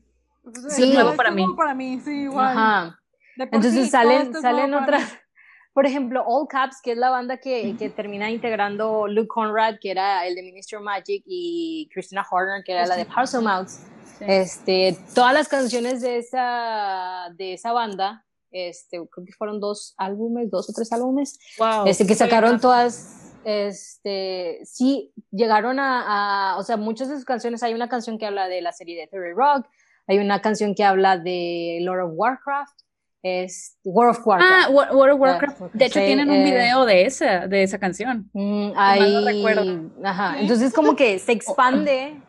Speaker 3: Pues, sí, nuevo para mí. Para mí, sí, igual.
Speaker 2: Ajá. Entonces salen, salen otras por ejemplo, All Caps, que es la banda que, que, termina integrando Luke Conrad, que era el de Minister Magic, y Christina Horner, que era la de Parcel Mouths. Este, todas las canciones de esa, de esa banda, este, creo que fueron dos álbumes, dos o tres álbumes,
Speaker 1: wow,
Speaker 2: este, que sacaron todas, este, sí, llegaron a, a, o sea, muchas de sus canciones, hay una canción que habla de la serie de Theory Rock, hay una canción que habla de Lord of Warcraft, es World of Warcraft.
Speaker 1: Ah, World of Warcraft. De hecho, tienen un eh, video de esa, de esa canción.
Speaker 2: Mm, ahí, no recuerdo. Ajá. Entonces, como que se expande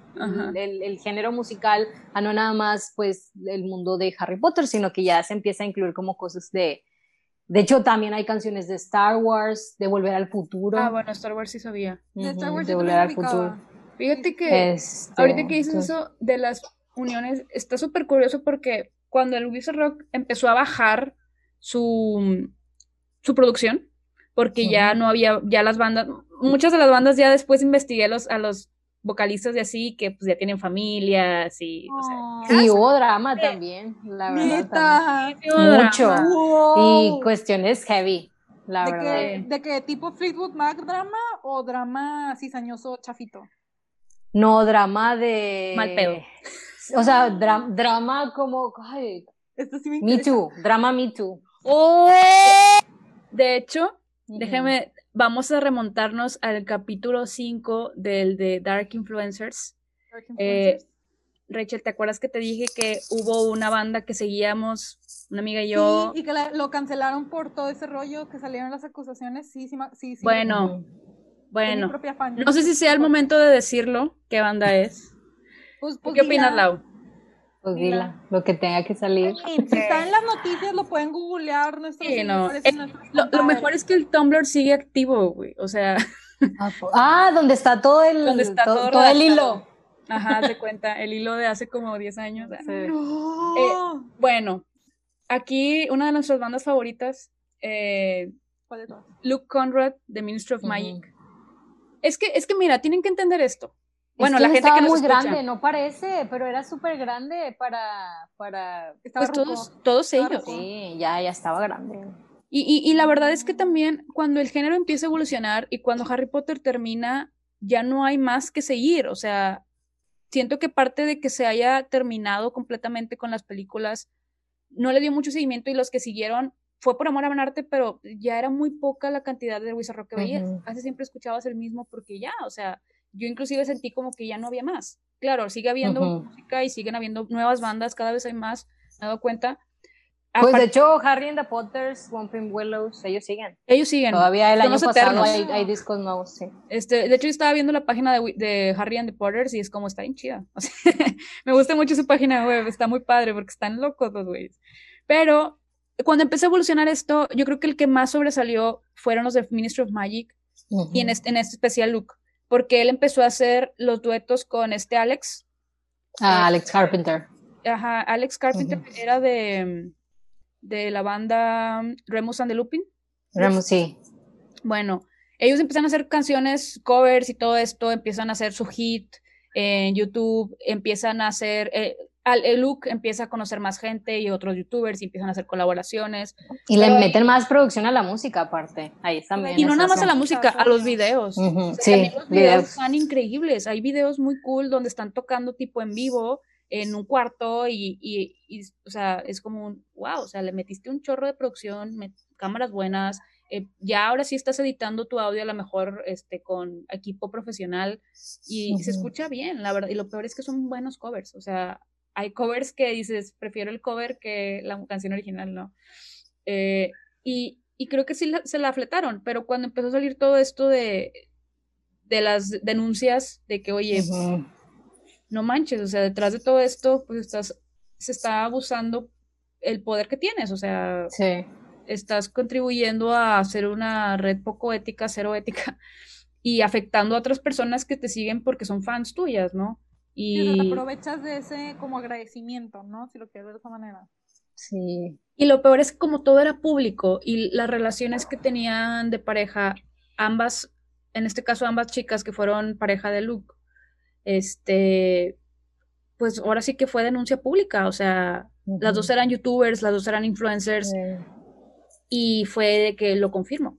Speaker 2: el, el, género musical a no nada más, pues, el mundo de Harry Potter, sino que ya se empieza a incluir como cosas de. De hecho, también hay canciones de Star Wars, de Volver al Futuro.
Speaker 1: Ah, bueno, Star Wars sí sabía.
Speaker 3: De Star Wars de Volver al Futuro.
Speaker 1: Fíjate que este, ahorita que dices eso de las uniones, está súper curioso porque cuando el Wizard Rock empezó a bajar su, su producción, porque ya no había, ya las bandas, muchas de las bandas ya después investigué a los, a los vocalistas de así, que pues ya tienen familias y...
Speaker 2: y hubo drama también, la verdad. Mucho. Y cuestiones heavy, la
Speaker 3: ¿De
Speaker 2: verdad.
Speaker 3: Que, ¿De qué tipo Fleetwood Mac drama o drama cizañoso chafito?
Speaker 2: No, drama de...
Speaker 1: Mal pedo.
Speaker 2: O sea, drama como. Ay,
Speaker 3: Esto sí me,
Speaker 2: me Too, drama Me Too.
Speaker 1: Oh. De hecho, déjame, vamos a remontarnos al capítulo 5 del de Dark Influencers. Dark eh, Influencers. Rachel, ¿te acuerdas que te dije que hubo una banda que seguíamos, una amiga y yo?
Speaker 3: Sí, y que lo cancelaron por todo ese rollo, que salieron las acusaciones. Sí, sí, sí. sí
Speaker 1: bueno, bueno. No sé si sea el momento de decirlo, qué banda es. Pues, pues ¿Qué opinas, Lau?
Speaker 2: Pues dila, lo que tenga que salir.
Speaker 3: Si está en las noticias, lo pueden googlear. Nuestros
Speaker 1: sí, no. Eh, lo, mejor es que el Tumblr sigue activo, güey. O sea.
Speaker 2: Ah, ah donde está todo el, donde está todo, todo el hilo.
Speaker 1: Ajá, se cuenta, el hilo de hace como 10 años.
Speaker 3: Sí.
Speaker 1: Eh, bueno, aquí una de nuestras bandas favoritas, eh,
Speaker 3: ¿Cuál es
Speaker 1: Luke Conrad, The Ministry of Magic. Es que, es que mira, tienen que entender esto. Bueno, la gente que
Speaker 2: nos muy grande, no parece, pero era súper grande para, para...
Speaker 1: Pues todos, todos ellos.
Speaker 2: Sí, ya, ya estaba grande.
Speaker 1: Y, y, la verdad es que también cuando el género empieza a evolucionar y cuando Harry Potter termina, ya no hay más que seguir. O sea, siento que parte de que se haya terminado completamente con las películas no le dio mucho seguimiento y los que siguieron fue por amor a arte, pero ya era muy poca la cantidad de Wizard Rock que veías. Casi siempre escuchabas el mismo porque ya, o sea, yo inclusive sentí como que ya no había más. Claro, sigue habiendo música y siguen habiendo nuevas bandas, cada vez hay más, me he dado cuenta.
Speaker 2: Pues de hecho, Harry and the Potters, Whomping Willows, ellos siguen.
Speaker 1: Ellos siguen.
Speaker 2: Todavía el año pasado hay, discos nuevos, sí.
Speaker 1: Este, de hecho, yo estaba viendo la página de, de Harry and the Potters y es como está bien chida. me gusta mucho su página web, está muy padre porque están locos los güeyes. Pero cuando empecé a evolucionar esto, yo creo que el que más sobresalió fueron los de Ministry of Magic y en este, en este especial look, porque él empezó a hacer los duetos con este Alex.
Speaker 2: Ah, eh, Alex Carpenter.
Speaker 1: Ajá, Alex Carpenter era de, de la banda Remus and the Lupin.
Speaker 2: Remus, sí.
Speaker 1: Bueno, ellos empiezan a hacer canciones, covers y todo esto, empiezan a hacer su hit en YouTube, empiezan a hacer, eh, el look empieza a conocer más gente y otros youtubers y empiezan a hacer colaboraciones.
Speaker 2: Y le meten más producción a la música aparte. Ahí también.
Speaker 1: Y no nada más a la música, a los videos.
Speaker 2: sí,
Speaker 1: los videos están increíbles. Hay videos muy cool donde están tocando tipo en vivo en un cuarto y, y, o sea, es como un, wow, o sea, le metiste un chorro de producción, cámaras buenas, eh, ya ahora sí estás editando tu audio a lo mejor este, con equipo profesional y se escucha bien, la verdad, y lo peor es que son buenos covers, o sea, hay covers que dices, prefiero el cover que la canción original, ¿no? Eh, y, creo que sí se la fletaron, pero cuando empezó a salir todo esto de, de las denuncias de que, oye, no manches, o sea, detrás de todo esto, pues estás, se está abusando el poder que tienes, o sea, estás contribuyendo a hacer una red poco ética, cero ética, y afectando a otras personas que te siguen porque son fans tuyas, ¿no?
Speaker 3: Y te aprovechas de ese como agradecimiento, ¿no? Si lo quieres ver de esa manera.
Speaker 2: Sí.
Speaker 1: Y lo peor es que como todo era público y las relaciones que tenían de pareja, ambas, en este caso ambas chicas que fueron pareja de Luke, este, pues ahora sí que fue denuncia pública, o sea, las dos eran youtubers, las dos eran influencers, y fue de que lo confirmo.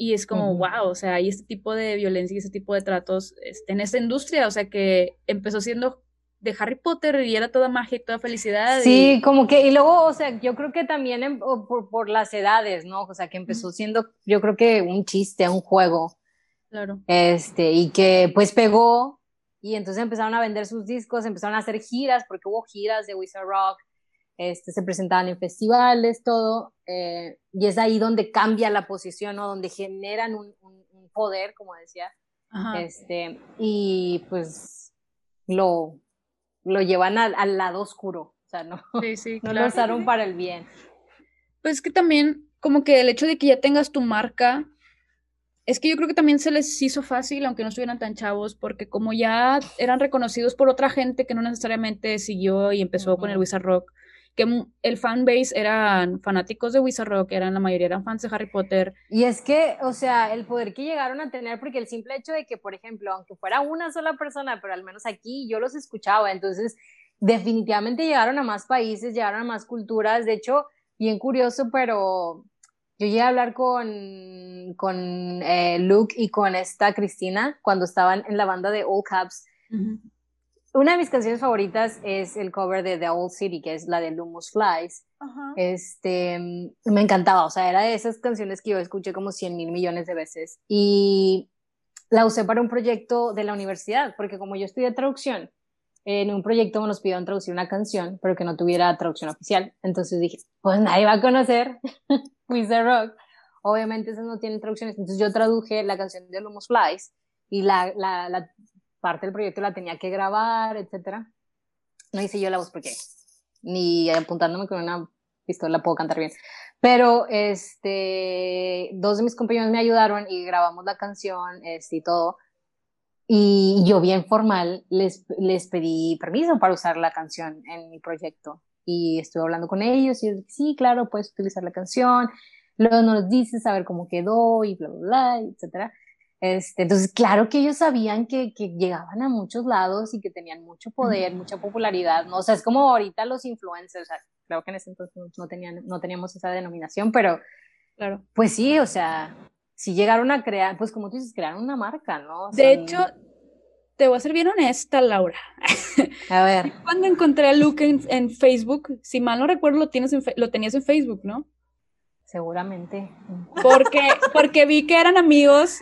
Speaker 1: Y es como, wow, o sea, hay este tipo de violencia y ese tipo de tratos este, en esta industria, o sea, que empezó siendo de Harry Potter y era toda magia y toda felicidad.
Speaker 2: Sí, como que, y luego, o sea, yo creo que también por, por, las edades, ¿no? O sea, que empezó siendo, yo creo que un chiste, un juego.
Speaker 1: Claro.
Speaker 2: Este, y que pues pegó, y entonces empezaron a vender sus discos, empezaron a hacer giras, porque hubo giras de Wizard Rock, este, se presentaban en festivales, todo, eh, y es ahí donde cambia la posición, ¿no? Donde generan un, poder, como decía, este, y pues lo, lo llevan al, lado oscuro, o sea, no, no lo usaron para el bien.
Speaker 1: Pues que también, como que el hecho de que ya tengas tu marca, es que yo creo que también se les hizo fácil, aunque no estuvieran tan chavos, porque como ya eran reconocidos por otra gente que no necesariamente siguió y empezó con el Wizard Rock, que el fanbase eran fanáticos de Wizard Rock, eran la mayoría eran fans de Harry Potter.
Speaker 2: Y es que, o sea, el poder que llegaron a tener, porque el simple hecho de que, por ejemplo, aunque fuera una sola persona, pero al menos aquí yo los escuchaba, entonces definitivamente llegaron a más países, llegaron a más culturas, de hecho, bien curioso, pero yo llegué a hablar con, con eh, Luke y con esta Cristina cuando estaban en la banda de All Caps. Una de mis canciones favoritas es el cover de The Old City, que es la de Lumus Flies. Este, me encantaba, o sea, era de esas canciones que yo escuché como 100 mil millones de veces. Y la usé para un proyecto de la universidad, porque como yo estudié traducción, en un proyecto nos pidieron traducir una canción, pero que no tuviera traducción oficial. Entonces dije, pues nadie va a conocer Wizard Rock. Obviamente esas no tienen traducciones. Entonces yo traduje la canción de Lumus Flies y la, la, la parte del proyecto la tenía que grabar, etcétera. No hice yo la voz porque ni apuntándome con una pistola puedo cantar bien. Pero este, dos de mis compañeros me ayudaron y grabamos la canción este, y todo. Y yo bien formal les, les pedí permiso para usar la canción en mi proyecto. Y estuve hablando con ellos y ellos, sí, claro, puedes utilizar la canción. Luego nos dices a ver cómo quedó y bla, bla, bla, etcétera. Este, entonces, claro que ellos sabían que, que, llegaban a muchos lados y que tenían mucho poder, mucha popularidad, ¿no? O sea, es como ahorita los influencers, o sea, claro que en ese entonces no, tenían, no teníamos esa denominación, pero
Speaker 1: claro.
Speaker 2: pues sí, o sea, si llegaron a crear, pues como tú dices, crearon una marca, ¿no?
Speaker 1: de hecho, te voy a ser bien honesta, Laura.
Speaker 2: A ver.
Speaker 1: Cuando encontré a Luke en, Facebook, si mal no recuerdo, lo, tienes lo tenías en Facebook, ¿no?
Speaker 2: Seguramente.
Speaker 1: Porque, porque vi que eran amigos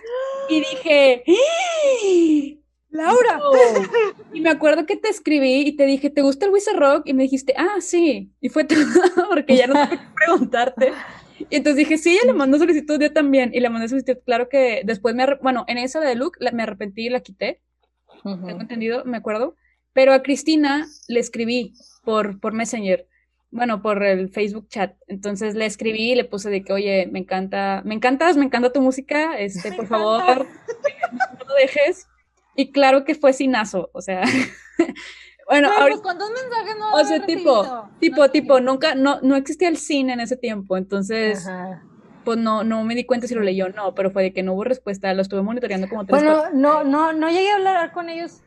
Speaker 1: y dije, ¡Ah! Laura. Y me acuerdo que te escribí y te dije, ¿te gusta el Wizard Rock? Y me dijiste, ah, sí. Y fue todo, porque ya no tengo que preguntarte. Y entonces dije, sí, ella le mandó solicitud, yo también. Y le mandé solicitud, claro que después me, bueno, en esa de Luke me arrepentí y la quité. Tengo entendido, me acuerdo. Pero a Cristina le escribí por, por Messenger bueno, por el Facebook chat. Entonces le escribí y le puse de que, oye, me encanta, me encantas, me encanta tu música, este, por favor, no lo dejes. Y claro que fue sinazo, o sea. bueno,
Speaker 3: ahora, ¿cuántos mensajes no
Speaker 1: O sea, tipo, tipo, tipo, nunca, no, no existía el cine en ese tiempo, entonces. Pues no, no me di cuenta si lo leyó o no, pero fue de que no hubo respuesta, lo estuve monitoreando como
Speaker 2: tres Bueno, no, no, no llegué a hablar con ellos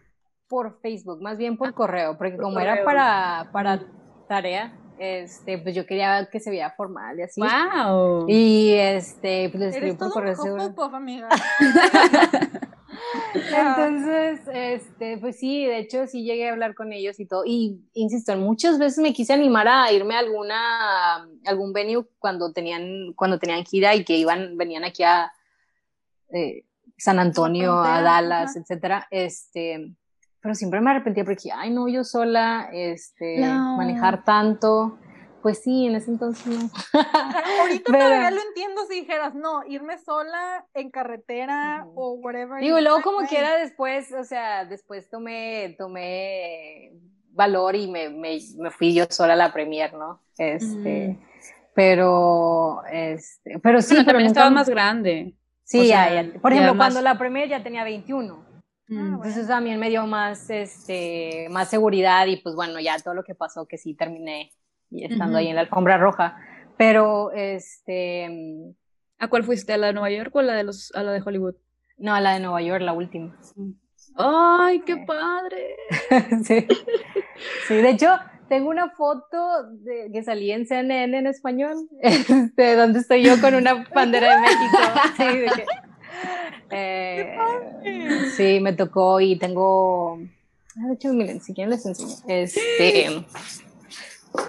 Speaker 2: por Facebook, más bien por correo, porque como era para, para tarea, este, pues yo quería que se viera formal y así.
Speaker 1: ¡Wow!
Speaker 2: Y este, pues
Speaker 3: le escribí por correo. amiga.
Speaker 2: Entonces, este, pues sí, de hecho sí llegué a hablar con ellos y todo. Y insisto, muchas veces me quise animar a irme a alguna, algún venue cuando tenían, cuando tenían gira y que iban, venían aquí a eh, San Antonio, a Dallas, etcétera. Este, pero siempre me arrepentía porque, ay, no, yo sola, este, manejar tanto. Pues sí, en ese entonces no.
Speaker 3: ahorita todavía lo entiendo si dijeras, no, irme sola en carretera o whatever.
Speaker 2: Digo, luego como quiera después, o sea, después tomé, tomé valor y me, me, me fui yo sola a la premier, ¿no? Este, pero, este, pero sí.
Speaker 1: Pero también estaba más grande.
Speaker 2: Sí, ya, por ejemplo, cuando la premier ya tenía 21. Ah, entonces también me dio más, este, más seguridad y pues bueno, ya todo lo que pasó que sí terminé estando ahí en la alfombra roja. Pero, este...
Speaker 1: ¿A cuál fuiste? ¿A la de Nueva York o a la de, los, a la de Hollywood?
Speaker 2: No, a la de Nueva York, la última.
Speaker 1: ¡Ay, qué padre!
Speaker 2: sí. sí, de hecho, tengo una foto de, que salí en CNN en español, este, donde estoy yo con una bandera de México. Sí, de que, eh, sí, me tocó y tengo. Ah, de hecho, miren, si quieren les enseño. Este,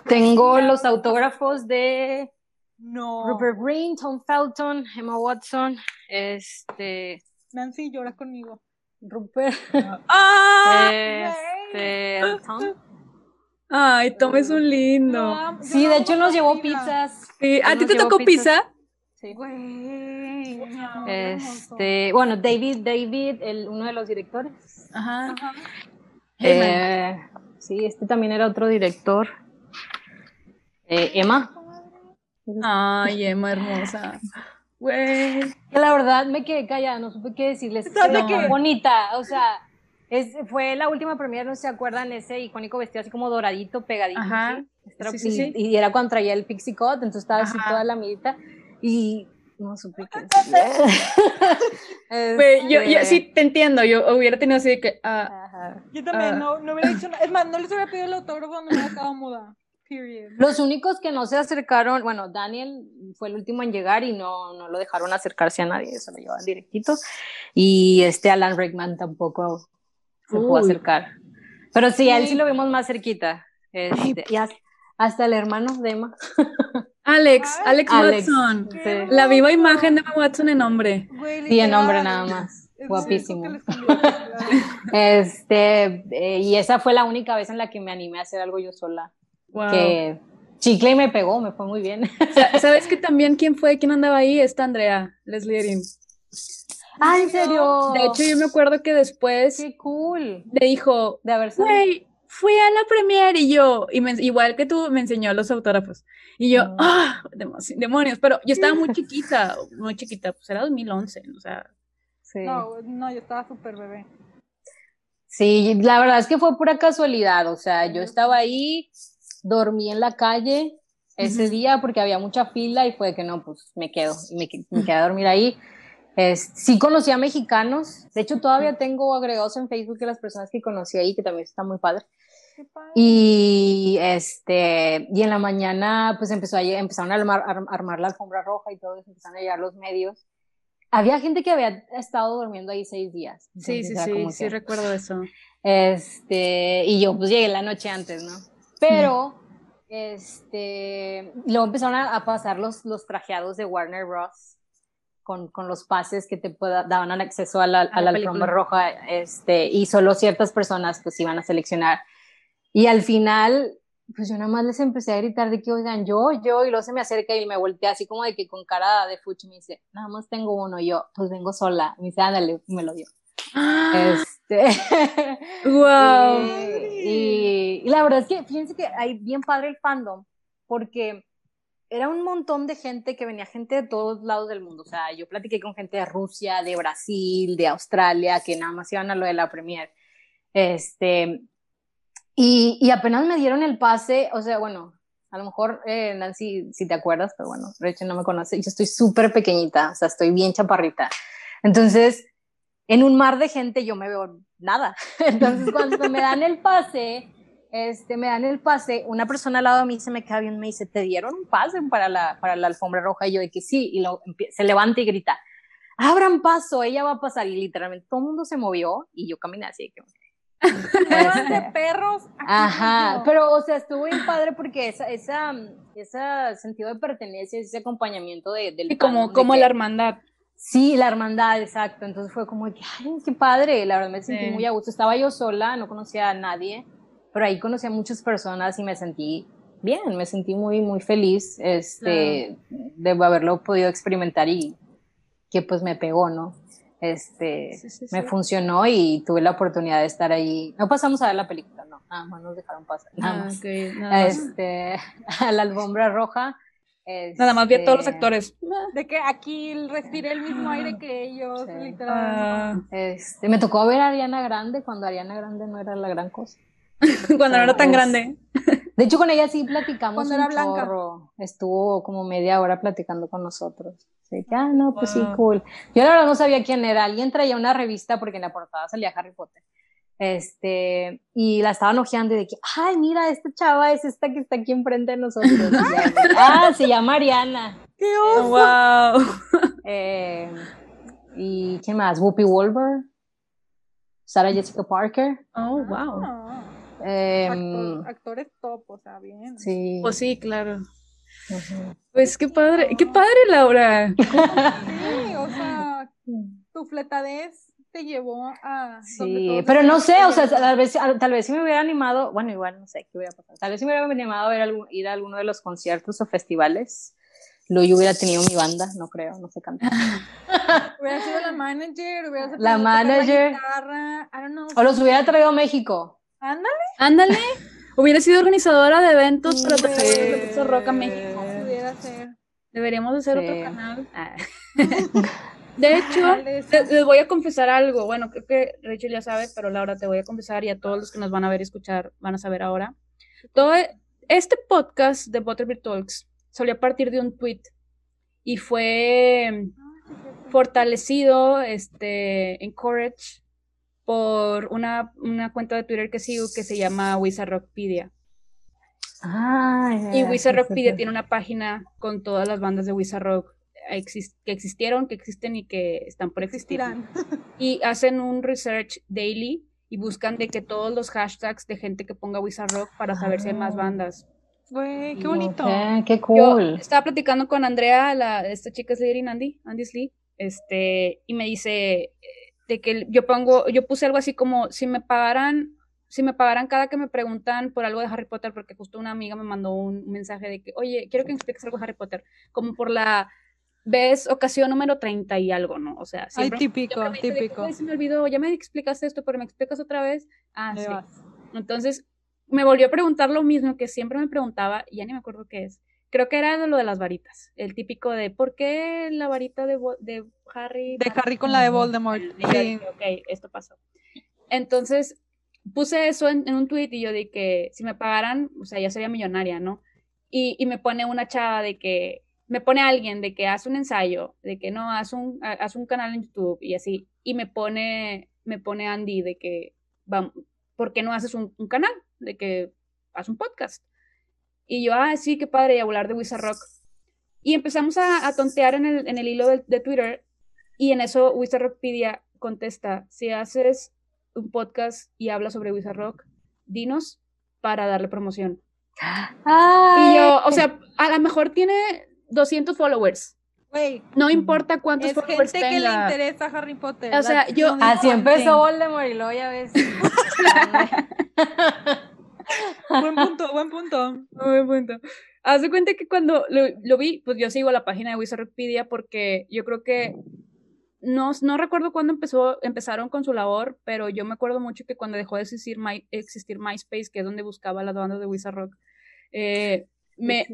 Speaker 2: tengo los autógrafos de
Speaker 3: no.
Speaker 2: Rupert Green, Tom Felton, Emma Watson. Este.
Speaker 3: Nancy, llora conmigo.
Speaker 2: Rupert.
Speaker 1: ¡Ah!
Speaker 2: Este, Tom.
Speaker 1: Ay, Tom es un lindo.
Speaker 2: sí, de hecho nos llevó pizzas.
Speaker 1: ¿A ti te tocó pizza?
Speaker 2: Sí. Este, bueno, David, David, el, uno de los directores.
Speaker 1: Ajá.
Speaker 2: Eh, sí, este también era otro director. Eh, Emma.
Speaker 1: Ay, Emma, hermosa. Güey.
Speaker 2: La verdad me quedé callada, no supe qué decirles. No, qué? bonita, o sea, es, fue la última premiere, no se acuerdan, ese icónico vestido así como doradito, pegadito. Ajá. Sí, sí, sí. Y, era cuando traía el pixie cut, entonces estaba así toda la mirita. Y no supe qué
Speaker 1: yo, yo, sí este te entiendo, yo hubiera tenido así de que...
Speaker 3: Uh, yo también, uh, no, no hubiera dicho nada. Es más, no les hubiera pedido el autógrafo cuando me acaba muda. Period.
Speaker 2: Los únicos que no se acercaron, bueno, Daniel fue el último en llegar y no, no lo dejaron acercarse a nadie, se lo llevaban directito. Y este Alan Rickman tampoco se pudo acercar. Pero sí, a él sí lo vimos más cerquita. Este, y hasta el hermano de Emma.
Speaker 1: Alex, Alex, Watson. La viva imagen de Emma Watson en hombre.
Speaker 2: Sí, en hombre nada más. Guapísimo. este, eh, y esa fue la única vez en la que me animé a hacer algo yo sola. Que chicle y me pegó, me fue muy bien.
Speaker 1: ¿Sabes que también quién fue, quién andaba ahí? Esta Andrea, Leslie Erin.
Speaker 2: Ah, ¿en serio?
Speaker 1: De hecho, yo me acuerdo que después.
Speaker 2: Qué cool.
Speaker 1: Le dijo.
Speaker 2: De haber
Speaker 1: fui a la premier y yo, y igual que tú, me enseñó los autógrafos. Y yo, ¡ah! demonios, pero yo estaba muy chiquita, muy chiquita, pues era 2011, o sea.
Speaker 3: Sí. No, no, yo estaba súper bebé.
Speaker 2: Sí, la verdad es que fue pura casualidad, o sea, yo estaba ahí, dormí en la calle ese día porque había mucha fila y fue que no, pues me quedo, me, me quedé a dormir ahí. Es, sí conocí a mexicanos, de hecho todavía tengo agregados en Facebook de las personas que conocí ahí, que también está muy padre. Y este, y en la mañana, pues empezó a, empezaron a armar, armar la alfombra roja y todo, empezaron a llegar los medios. Había gente que había estado durmiendo ahí seis días.
Speaker 1: Sí, sí, sí, sí, recuerdo eso.
Speaker 2: Este, y yo pues llegué la noche antes, ¿no? Pero, este, luego empezaron a, pasar los, los trajeados de Warner Bros. Con, con, los pases que te pueda, daban acceso a la, a la, alfombra roja, este, y solo ciertas personas pues iban a seleccionar. Y al final, pues yo nada más les empecé a gritar de que, oigan, yo, yo, y luego se me acerca y me voltea así como de que con cara de fuchi me dice, nada más tengo uno, y yo, pues vengo sola, me dice, ándale, me lo dio. Este,
Speaker 1: wow.
Speaker 2: y, la verdad es que fíjense que hay bien padre el fandom, porque era un montón de gente que venía gente de todos lados del mundo. O sea, yo platiqué con gente de Rusia, de Brasil, de Australia, que nada más iban a lo de la premier. Este, y, y apenas me dieron el pase, o sea, bueno, a lo mejor, eh, Nancy, si te acuerdas, pero bueno, Rachel no me conoce, yo estoy súper pequeñita, o sea, estoy bien chaparrita. Entonces, en un mar de gente yo me veo nada. Entonces, cuando me dan el pase, este, me dan el pase, una persona al lado de mí se me queda bien, me dice, ¿te dieron un pase para la, para la alfombra roja? Y yo de que sí, y lo, se levanta y grita, abran paso, ella va a pasar. Y literalmente todo el mundo se movió y yo caminé así de que...
Speaker 3: de perros.
Speaker 2: Ajá, pero o sea, estuvo bien padre porque esa, esa, ese sentido de pertenencia, ese acompañamiento de, del...
Speaker 1: Y como, como la hermandad.
Speaker 2: Sí, la hermandad, exacto. Entonces fue como que, ay, qué padre. La verdad me sentí muy a gusto. Estaba yo sola, no conocía a nadie, pero ahí conocí a muchas personas y me sentí bien, me sentí muy, muy feliz este, de haberlo podido experimentar y que pues me pegó, ¿no? Este, me funcionó y tuve la oportunidad de estar ahí. No pasamos a ver la película, no, nada más nos dejaron pasar, nada ah, más. Este, a la alfombra roja
Speaker 1: Nada más vi a todos los este, actores.
Speaker 3: De que aquí respiré el mismo aire que ellos, literalmente.
Speaker 2: Ah. Este, me tocó ver a Ariana Grande cuando Ariana Grande no era la gran cosa.
Speaker 1: cuando no era tan grande.
Speaker 2: De hecho, con ella sí platicamos cuando era blanca. Estuvo como media hora platicando con nosotros. Así que, ah, no, pues sí, cool. Yo la verdad no sabía quién era. Alguien traía una revista porque en la portada salía Harry Potter. Este, y la estaban ojeando y de que, ay, mira, esta chava es esta que está aquí enfrente de nosotros. ah, se llama Ariana.
Speaker 3: ¡Qué oso! ¡Wow!
Speaker 2: Eh, ¿Y qué más? Whoopi Wolver, Sarah Jessica Parker.
Speaker 1: Oh, wow.
Speaker 2: Em,
Speaker 3: actores top, o sea, bien.
Speaker 2: Sí.
Speaker 1: Pues sí, claro. Pues qué padre, qué padre, Laura.
Speaker 3: sí, o sea, tu fletadez te llevó a...
Speaker 2: Sí, pero no sé, o sea, tal vez, tal vez si me hubiera animado, bueno, igual no sé qué hubiera pasado, tal vez si me hubiera animado a ver ir a alguno de los conciertos o festivales, lo yo hubiera tenido mi banda, no creo, no sé cantar.
Speaker 3: hubiera sido la manager, hubiera sido
Speaker 2: la manager,
Speaker 3: guitarra, I don't know.
Speaker 2: o los hubiera traído a México.
Speaker 3: Ándale.
Speaker 1: Ándale. hubiera sido organizadora de eventos Rock a México.
Speaker 3: Pudiera ser.
Speaker 1: Deberíamos hacer otro canal. Ah. De hecho, les, voy a confesar algo. Bueno, creo que Rachel ya sabe, pero Laura te voy a confesar y a todos los que nos van a ver y escuchar van a saber ahora. Todo este podcast de Butterbeer Talks salió a partir de un tweet y fue fortalecido, este, encouraged por una, una cuenta de Twitter que sigo que se llama Wizardrockpedia.
Speaker 2: Ah,
Speaker 1: y Wizardrockpedia tiene una página con todas las bandas de Wizardrock que existieron, que existen y que están por existir. Y hacen un research daily y buscan de que todos los hashtags de gente que ponga Wizard Rock para saber si hay más ah. bandas.
Speaker 3: Güey, qué bonito.
Speaker 2: qué cool.
Speaker 1: estaba platicando con Andrea, la, esta chica es Lady Andy, Andy Slee, este, y me dice de que yo pongo, yo puse algo así como si me pagaran, si me pagaran cada que me preguntan por algo de Harry Potter, porque justo una amiga me mandó un mensaje de que, oye, quiero que me expliques algo de Harry Potter, como por la ves ocasión número 30 y algo, ¿no? O sea,
Speaker 3: siempre. Ay, típico, típico.
Speaker 1: se me olvidó, ya me explicaste esto, pero me explicas otra vez. Ah, sí. Entonces, me volvió a preguntar lo mismo que siempre me preguntaba, ya ni me acuerdo qué es. Creo que era lo de las varitas, el típico de ¿por qué la varita de, de Harry?
Speaker 3: De Harry con la de Voldemort.
Speaker 1: Sí. Ok, esto pasó. Entonces, puse eso en, un tweet y yo dije que si me pagaran, o sea, ya sería millonaria, ¿no? Y, y me pone una chava de que me pone alguien de que haz un ensayo, de que no, haz un, haz un canal en YouTube y así, y me pone, me pone Andy de que, vamos, ¿por qué no haces un, canal? de que haz un podcast. Y yo, ah, sí, qué padre, y a hablar de Wizard Rock. Y empezamos a, tontear en el, en el hilo de, de, Twitter y en eso Wizard Rockpedia contesta, si haces un podcast y hablas sobre Wizard Rock, dinos para darle promoción. Y yo, o sea, a lo mejor tiene 200 followers. no importa cuántos followers
Speaker 3: gente que le interesa Harry Potter.
Speaker 1: O sea, yo...
Speaker 2: Así empezó Voldemort y luego ya ves.
Speaker 3: buen punto, buen punto.
Speaker 1: Buen punto. Haz de cuenta que cuando lo, vi, pues yo sigo la página de Wizardpedia porque yo creo que no, no recuerdo cuándo empezó, empezaron con su labor, pero yo me acuerdo mucho que cuando dejó de existir, My, existir MySpace, que es donde buscaba las bandas de Wizard Rock, eh, me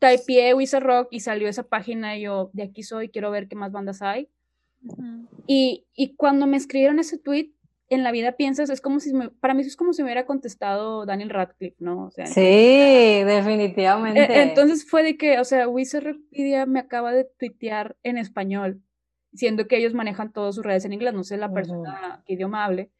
Speaker 1: typeé Wizard Rock y salió esa página y yo, de aquí soy, quiero ver qué más bandas hay. y, y, cuando me escribieron ese tweet, en la vida piensas, es como si, para mí es como si me hubiera contestado Daniel Radcliffe, ¿no? O sea,
Speaker 2: sí, e, definitivamente.
Speaker 1: entonces fue de que, o sea, Wikipedia me acaba de tuitear en español, siendo que ellos manejan todas sus redes en inglés, no sé la persona que idioma hable.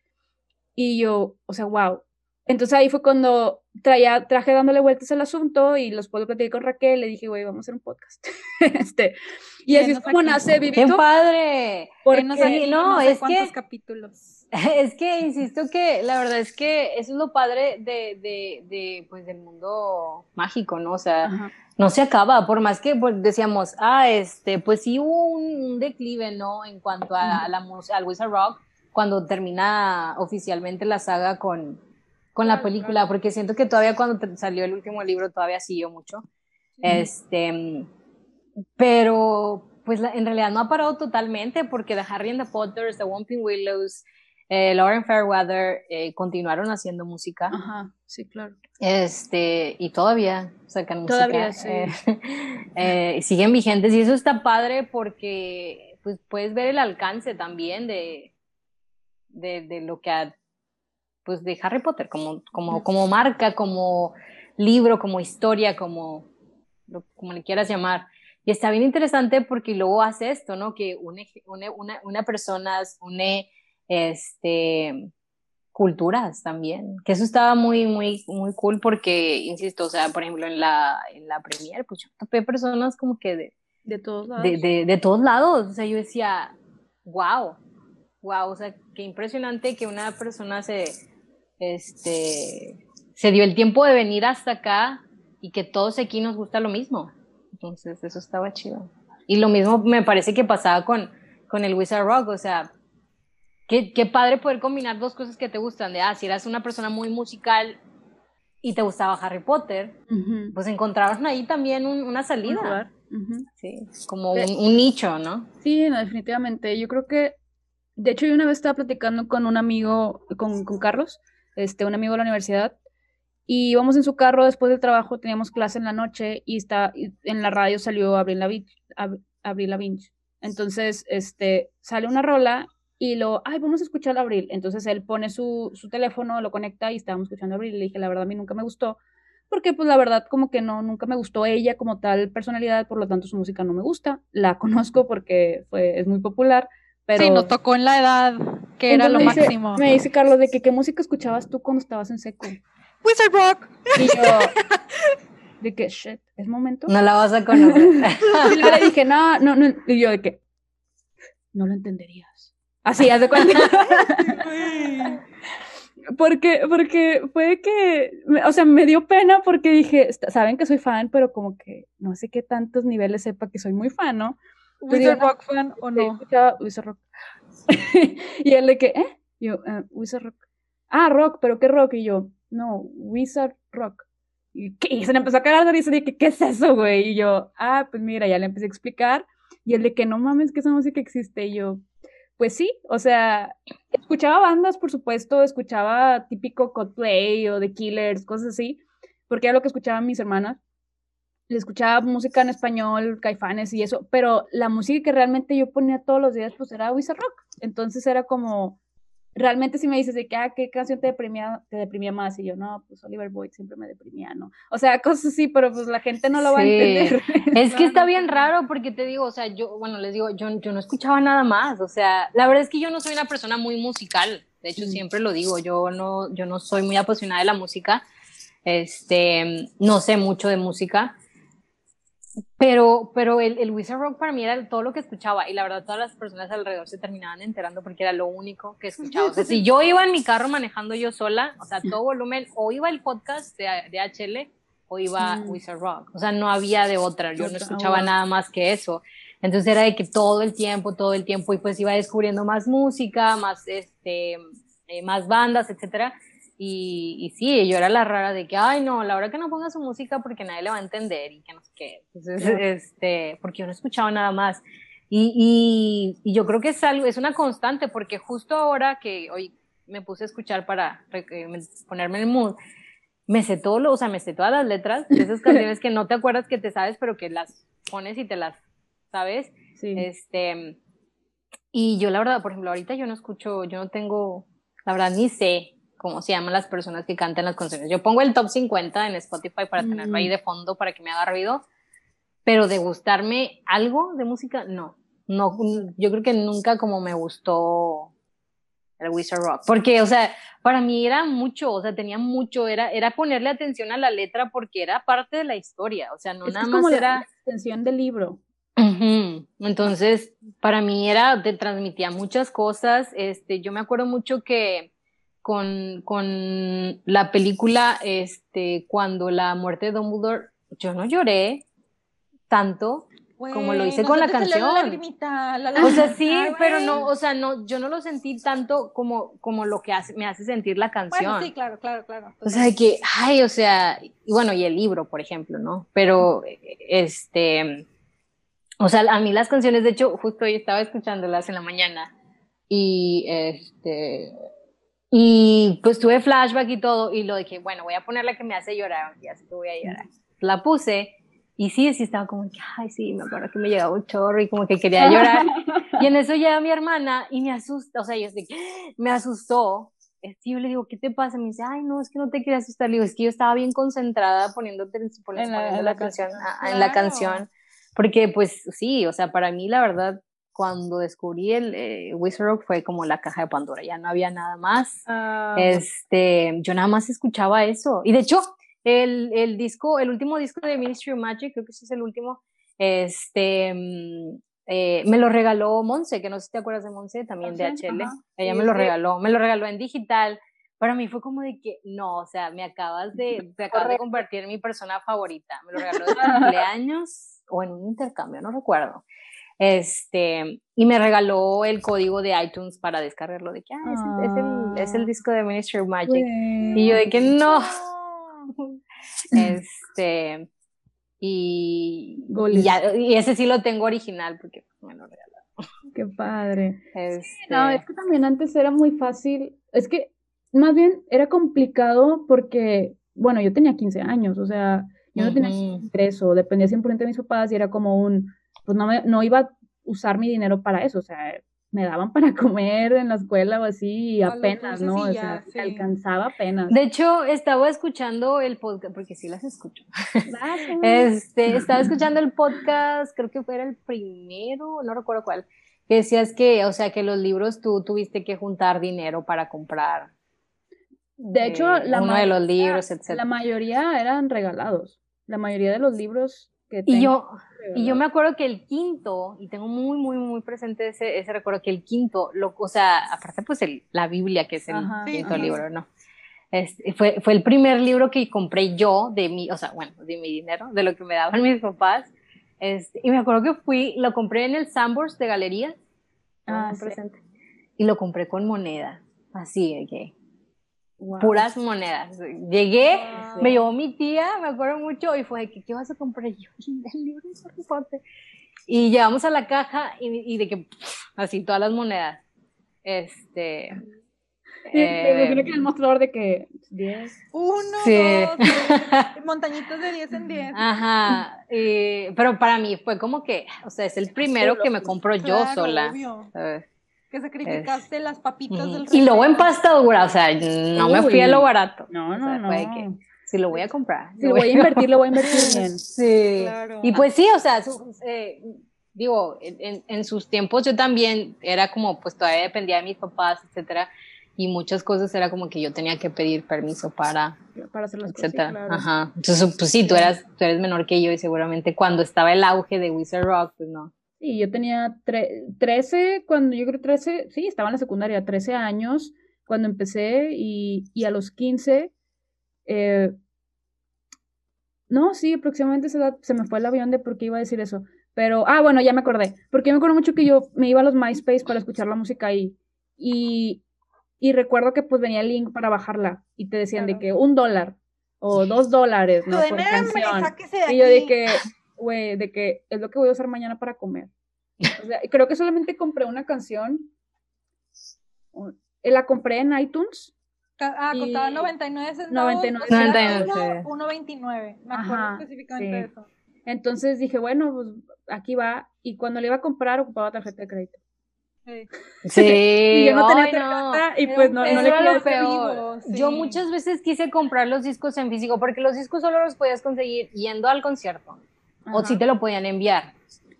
Speaker 1: Y yo, o sea, wow. Entonces ahí fue cuando traía, traje dándole vueltas al asunto y los puedo platicar con Raquel, le dije, güey, vamos a hacer un podcast. este, y así es como nace Vivito.
Speaker 2: ¡Qué padre!
Speaker 3: Porque, no, no, es que... capítulos
Speaker 2: Es que insisto que la verdad es que eso es lo padre de, de, de pues, del mundo mágico, ¿no? O sea, no se acaba, por más que pues, decíamos, ah, este, pues sí hubo un, declive, ¿no? En cuanto a, la música, al Wizard Rock, cuando termina oficialmente la saga con, con la película, porque siento que todavía cuando salió el último libro todavía siguió mucho. Este, pero pues en realidad no ha parado totalmente porque The Harry and the Potters, The Whomping Willows, eh, Lauren Fairweather eh, continuaron haciendo música.
Speaker 1: Ajá, sí, claro.
Speaker 2: Este, y todavía sacan música.
Speaker 1: Todavía, sí.
Speaker 2: Eh, siguen vigentes y eso está padre porque pues, puedes ver el alcance también de, de, lo que ha, pues de Harry Potter, como, como, como marca, como libro, como historia, como, como le quieras llamar. Y está bien interesante porque luego hace esto, ¿no? Que une, une una, una persona, une este, culturas también, que eso estaba muy, muy, muy cool porque, insisto, o sea, por ejemplo, en la, en la premier, pues yo topé personas como que de,
Speaker 1: de todos lados.
Speaker 2: De, de, todos lados, o sea, yo decía, wow, wow, o sea, qué impresionante que una persona se, este, se dio el tiempo de venir hasta acá y que todos aquí nos gusta lo mismo. Entonces, eso estaba chido. Y lo mismo me parece que pasaba con, con el Wizard Rock, o sea, Qué, qué, padre poder combinar dos cosas que te gustan. De, ah, si eras una persona muy musical y te gustaba Harry Potter, pues encontrabas ahí también una salida. Sí, como un, nicho, ¿no?
Speaker 1: Sí, definitivamente. Yo creo que, de hecho, yo una vez estaba platicando con un amigo, con, con Carlos, este, un amigo de la universidad, y íbamos en su carro después del trabajo, teníamos clase en la noche y está, en la radio salió Abril Lavigne. Abril Lavigne. Entonces, este, sale una rola y lo, ay, vamos a escuchar a Abril. Entonces él pone su, su, teléfono, lo conecta y estábamos escuchando a Abril. Y le dije, la verdad, a mí nunca me gustó, porque pues la verdad como que no, nunca me gustó ella como tal personalidad, por lo tanto su música no me gusta. La conozco porque fue, es muy popular, pero...
Speaker 3: Sí, nos tocó en la edad que era lo máximo.
Speaker 1: Me dice Carlos, de que qué música escuchabas tú cuando estabas en seco.
Speaker 3: Wizard Rock.
Speaker 1: Y yo, de que, shit, es momento.
Speaker 2: No la vas a conocer.
Speaker 1: y le dije, no, no, no. Y yo de que, no lo entenderías. Así, haz de cuenta. porque, porque fue que, o sea, me dio pena porque dije, saben que soy fan, pero como que no sé qué tantos niveles sepa que soy muy fan, ¿no?
Speaker 3: ¿Wizard Rock fan o no?
Speaker 1: Wizard Rock. y él de que, ¿eh? Yo, uh, Wizard Rock. Ah, rock, pero ¿qué rock? Y yo, no, Wizard Rock. Y, y se le empezó a cagar de risa, dije, ¿qué es eso, güey? Y yo, ah, pues mira, ya le empecé a explicar. Y él de que no mames que esa música existe. Y yo, pues sí, o sea, escuchaba bandas, por supuesto, escuchaba típico Coldplay o The Killers, cosas así, porque era lo que escuchaban mis hermanas. Le escuchaba música en español, caifanes y eso, pero la música que realmente yo ponía todos los días, pues era Wizard Rock. Entonces era como, realmente si me dices de que, ah, ¿qué canción te deprimía, te deprimía más? Y yo, no, pues Oliver Boyd siempre me deprimía, ¿no? O sea, cosas así, pero pues la gente no lo va a entender.
Speaker 2: Es que está bien raro porque te digo, o sea, yo, bueno, les digo, yo, yo no escuchaba nada más, o sea, la verdad es que yo no soy una persona muy musical, De hecho, siempre lo digo, yo no, yo no soy muy apasionada de la música, este, no sé mucho de música, pero, pero el, el Wizard Rock para mí era todo lo que escuchaba y la verdad todas las personas alrededor se terminaban enterando porque era lo único que escuchaba. O sea, si yo iba en mi carro manejando yo sola, o sea, todo volumen, o iba el podcast de, de HL o iba. Wizard Rock. O sea, no había de otra, yo no escuchaba nada más que eso. Entonces era de que todo el tiempo, todo el tiempo, y pues iba descubriendo más música, más, este, eh, más bandas, etcétera. Y, y, sí, yo era la rara de que, ay, no, la hora que no ponga su música porque nadie le va a entender y que no sé qué. Entonces, este, porque yo no escuchaba nada más. Y, y, y, yo creo que es algo, es una constante porque justo ahora que hoy me puse a escuchar para ponerme en el mood, me sé todo lo, o sea, me sé todas las letras de esas canciones que no te acuerdas que te sabes, pero que las pones y te las sabes. Sí. Este, y yo la verdad, por ejemplo, ahorita yo no escucho, yo no tengo, la verdad ni sé cómo se llaman las personas que cantan las canciones. Yo pongo el top 50 en Spotify para tenerlo ahí mm. de fondo para que me haga ruido, pero de gustarme algo de música, no. No, yo creo que nunca como me gustó el Wizard Rock, porque, o sea, para mí era mucho, o sea, tenía mucho, era, era ponerle atención a la letra porque era parte de la historia, o sea, no nada más era...
Speaker 1: La atención del libro.
Speaker 2: Entonces, para mí era, te transmitía muchas cosas. Este, yo me acuerdo mucho que con, con la película, este, cuando la muerte de Dumbledore, yo no lloré tanto como lo hice con la canción. o sea, sí, pero no, o sea, no, yo no lo sentí tanto como, como lo que hace, me hace sentir la canción. Bueno,
Speaker 3: sí, claro, claro, claro.
Speaker 2: O sea, que, ay, o sea, y bueno, y el libro, por ejemplo, ¿no? Pero, este, o sea, a mí las canciones, de hecho, justo hoy estaba escuchándolas en la mañana y este y pues tuve flashback y todo y lo dije, bueno, voy a poner la que me hace llorar, y así que voy a llorar. La puse y sí, sí estaba como que, ay, sí, me acuerdo que me llegaba un chorro y como que quería llorar. y en eso llega mi hermana y me asusta, o sea, yo sé, me asustó. Y yo le digo, ¿qué te pasa? Me dice, ay, no, es que no te quería asustar. Le digo, es que yo estaba bien concentrada poniéndote, en la, la, canción, en la canción porque pues sí, o sea, para mí la verdad, cuando descubrí el eh, Wizard Rock fue como la caja de Pandora, ya no había nada más. Ah. Este, yo nada más escuchaba eso. Y de hecho, el, el, disco, el último disco de Ministry of Magic, creo que sí es el último, este, mm, eh, me lo regaló Monse, que no sé si te acuerdas de Monse, también de HL. Ella me lo regaló, me lo regaló en digital. Para mí fue como de que, no, o sea, me acabas de, te acabas de convertir en mi persona favorita. Me lo regaló de cumpleaños o en un intercambio, no recuerdo. Este, y me regaló el código de iTunes para descargarlo, de que, ah, es, el, es, el, ah. disco de Ministry of Magic. Y yo de que no. este, y, y, ese sí lo tengo original porque me lo regaló.
Speaker 1: Qué padre. Este no, es que también antes era muy fácil, es que más bien era complicado porque, bueno, yo tenía 15 años, o sea, yo no tenía ingreso, dependía 100% de mis papás y era como un, pues no, me, no iba a usar mi dinero para eso, o sea, me daban para comer en la escuela o así y apenas, ¿no? o sea, alcanzaba apenas.
Speaker 2: De hecho, estaba escuchando el podcast, porque sí las escucho. este, estaba escuchando el podcast, creo que fue el primero, no recuerdo cuál, que decías que, o sea, que los libros tú tuviste que juntar dinero para comprar.
Speaker 1: De hecho, la
Speaker 2: uno de los libros, etc.
Speaker 1: La mayoría eran regalados la mayoría de los libros que.
Speaker 2: Y yo, y yo me acuerdo que el quinto, y tengo muy, muy, muy presente ese, ese recuerdo, que el quinto, lo, o sea, aparte pues el, la Biblia, que es el quinto libro, ¿no? Este, fue, fue el primer libro que compré yo de mi, o sea, bueno, de mi dinero, de lo que me daban mis papás. Este, y me acuerdo que fui, lo compré en el Sambors de Galerías. Ah, presente. Y lo compré con moneda, así, que puras monedas. Llegué, me llevó mi tía, me acuerdo mucho, y fue de que, ¿qué vas a comprar? yo, el libro de Harry Potter. Y llegamos a la caja y, de que, así, todas las monedas. Este.
Speaker 1: Eh, creo que el mostrador de que 10.
Speaker 3: Uno, dos, montañitas de 10 en 10.
Speaker 2: Ajá. pero para mí fue como que, o sea, es el primero que me compro yo sola
Speaker 3: que sacrificaste las papitas del
Speaker 2: Y luego en pasta dura, o sea, no me fui a lo barato. No, no, no. Que, si lo voy a comprar.
Speaker 1: Si lo voy a invertir, lo voy a invertir bien.
Speaker 2: Sí. Claro. Y pues sí, o sea, eh, digo, en, en, sus tiempos yo también era como, pues todavía dependía de mis papás, etcétera. y muchas cosas era como que yo tenía que pedir permiso para,
Speaker 1: para hacer las
Speaker 2: etcétera.
Speaker 1: cosas. claro.
Speaker 2: Ajá. Entonces, pues sí, tú eras, tú eres menor que yo y seguramente cuando estaba el auge de Wizard Rock, pues no.
Speaker 1: Sí, yo tenía tre- 13, cuando yo creo 13, sí, estaba en la secundaria, 13 años cuando empecé y, y a los 15, eh, no, sí, aproximadamente esa edad se me fue el avión de por qué iba a decir eso. Pero, ah, bueno, ya me acordé. Porque yo me acuerdo mucho que yo me iba a los MySpace para escuchar la música ahí. Y, y recuerdo que pues venía el link para bajarla y te decían de que un dólar o dos dólares, ¿no? Por
Speaker 3: "No, hombre,
Speaker 1: canción. Y yo de
Speaker 3: aquí".
Speaker 1: que, güey, de que es lo que voy a usar mañana para comer. O sea, creo que solamente compré una canción. eh, La compré en iTunes.
Speaker 3: Ah, costaba
Speaker 1: y-
Speaker 3: 99 centavos.
Speaker 1: 99
Speaker 3: pero era
Speaker 2: 99,
Speaker 3: uno- 1.29. Me acuerdo
Speaker 1: Ajá,
Speaker 3: específicamente
Speaker 1: sí.
Speaker 3: de eso.
Speaker 1: Entonces dije, bueno, pues aquí va. Y cuando le iba a comprar, ocupaba tarjeta de crédito.
Speaker 3: Sí.
Speaker 2: Sí,
Speaker 1: Y yo no tenía
Speaker 2: ay, no.
Speaker 1: tarjeta y pues no, no le
Speaker 2: era lo peor. Yo muchas veces quise comprar los discos en físico porque los discos solo los podías conseguir yendo al concierto o si te lo podían enviar,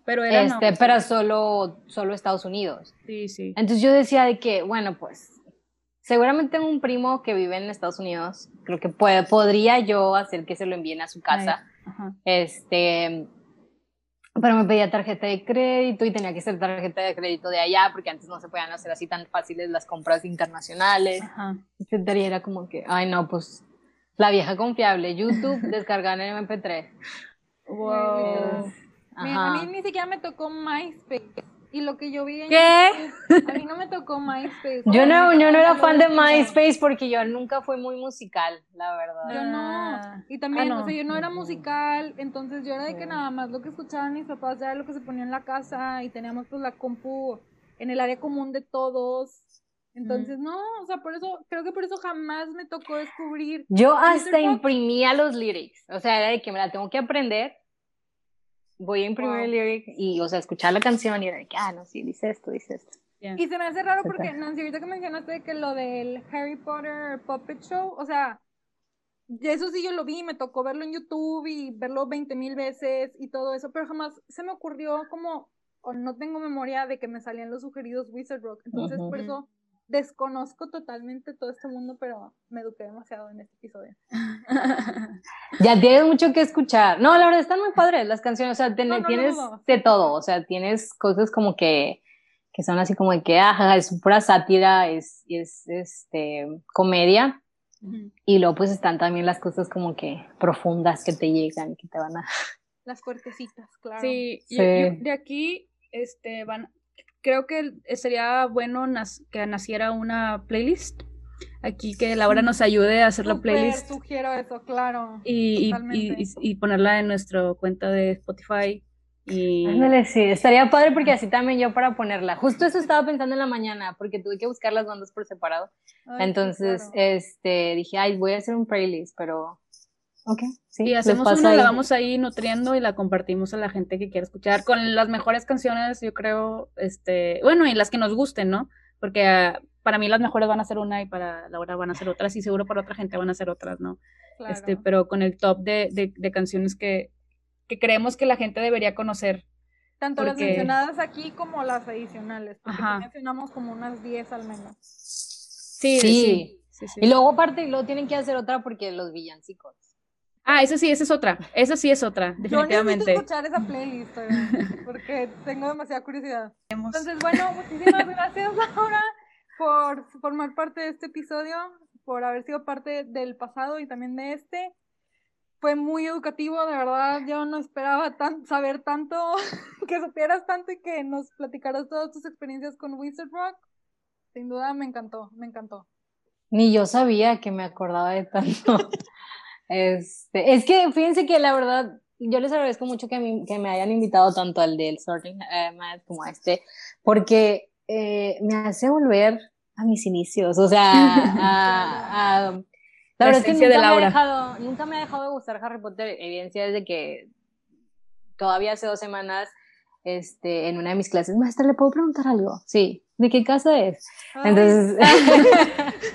Speaker 1: Pero era no.
Speaker 2: este, pero solo, solo Estados Unidos.
Speaker 1: Sí, sí.
Speaker 2: Entonces yo decía de que, bueno, pues seguramente tengo un primo que vive en Estados Unidos, creo que puede, podría yo hacer que se lo envíen a su casa, este, pero me pedía tarjeta de crédito y tenía que ser tarjeta de crédito de allá porque antes no se podían hacer así tan fáciles las compras internacionales,
Speaker 1: Ajá.
Speaker 2: etcétera, y era como que, ay no, pues la vieja confiable, YouTube, descargar en MP3.
Speaker 1: Wow.
Speaker 3: A mí ni siquiera me tocó MySpace. Y lo que yo vi en
Speaker 2: ¿Qué?
Speaker 3: YouTube, a mí no me tocó MySpace.
Speaker 2: Yo no, yo no era fan de. MySpace porque yo nunca fui muy musical, la verdad.
Speaker 3: Yo no.
Speaker 1: Ah.
Speaker 3: Y también,
Speaker 1: Ah, no.
Speaker 3: o sea, yo no era musical, entonces yo era de que nada más lo que escuchaban mis papás era lo que se ponía en la casa y teníamos pues la compu en el área común de todos. Entonces, no, o sea, por eso, creo que por eso jamás me tocó descubrir.
Speaker 2: Yo hasta imprimía los lyrics, o sea, era de que me la tengo que aprender, voy a imprimir
Speaker 3: Wow.
Speaker 2: el lyric y, o sea, escuchar la canción y era de que, ah, no, sí, dice esto, dice esto.
Speaker 3: Y se me hace raro porque. Nancy, ahorita que mencionaste que lo del Harry Potter Puppet Show, o sea, eso sí yo lo vi, me tocó verlo en YouTube y verlo 20 mil veces y todo eso, pero jamás se me ocurrió como, o no tengo memoria de que me salían los sugeridos Wizard Rock, entonces por eso desconozco totalmente todo este mundo, pero me eduqué demasiado en este episodio.
Speaker 2: Ya tienes mucho que escuchar. No, la verdad están muy padres las canciones, o sea, ten-
Speaker 3: No, no lo
Speaker 2: tienes de todo, o sea, tienes cosas como que, que son así como de que, ajá, es pura sátira, es, es este, comedia, y luego pues están también las cosas como que profundas que te llegan, que te van a...
Speaker 3: Las fuertecitas, claro.
Speaker 1: Sí,
Speaker 2: Sí.
Speaker 1: yo- yo de aquí, este, van, creo que sería bueno nas- que naciera una playlist. Aquí que Laura nos ayude a hacer la
Speaker 3: Súper
Speaker 1: playlist
Speaker 3: sugiero eso, claro.
Speaker 1: y, y- y- y- ponerla en nuestra cuenta de Spotify. Y
Speaker 2: Ándale, sí, estaría padre porque así también yo para ponerla. Justo eso estaba pensando en la mañana, porque tuve que buscar las bandas por separado.
Speaker 3: Ay,
Speaker 2: Entonces,
Speaker 3: claro.
Speaker 2: este, dije, ay, voy a hacer un playlist, pero... Sí.
Speaker 1: y hacemos una,
Speaker 2: ahí.
Speaker 1: la vamos ahí nutriendo y la compartimos a la gente que quiera escuchar con las mejores canciones, yo creo, este, bueno, y las que nos gusten, ¿no? Porque ah, para mí las mejores van a ser una y para Laura van a ser otras y seguro para otra gente van a ser otras, ¿no?
Speaker 3: Claro.
Speaker 1: Este, pero con el top de, de, de canciones que, que creemos que la gente debería conocer.
Speaker 3: Tanto las mencionadas aquí como las adicionales, porque
Speaker 1: Ajá.
Speaker 3: mencionamos como unas 10 al menos.
Speaker 1: Sí,
Speaker 2: Sí.
Speaker 1: sí. sí, sí.
Speaker 2: Y luego aparte, luego tienen que hacer otra porque los villancicos.
Speaker 1: Ah, esa sí, esa es otra. Esa sí es otra,
Speaker 3: Yo necesito
Speaker 1: definitivamente.
Speaker 3: escuchar esa playlist, oigan, porque tengo demasiada curiosidad. Entonces, bueno, muchísimas gracias, Laura, por formar parte de este episodio, por haber sido parte del pasado y también de este. Fue muy educativo, de verdad, yo no esperaba tan, saber tanto, que supieras tanto y que nos platicaras todas tus experiencias con Wizard Rock. Sin duda me encantó, me encantó.
Speaker 2: Ni yo sabía que me acordaba de tanto. Este, es que fíjense que la verdad, yo les agradezco mucho que, me- que me hayan invitado tanto al del Sorting como a este, porque eh, me hace volver a mis inicios, o sea, a, a- la,
Speaker 1: La
Speaker 2: verdad es que
Speaker 1: esencia
Speaker 2: nunca
Speaker 1: de
Speaker 2: me, ha
Speaker 1: Laura.
Speaker 2: dejado, nunca me ha dejado de gustar Harry Potter, evidencia desde que todavía hace dos semanas, este, en una de mis clases, maestra, ¿le puedo preguntar algo? Sí, ¿de qué casa es?
Speaker 3: Ay,
Speaker 2: Entonces,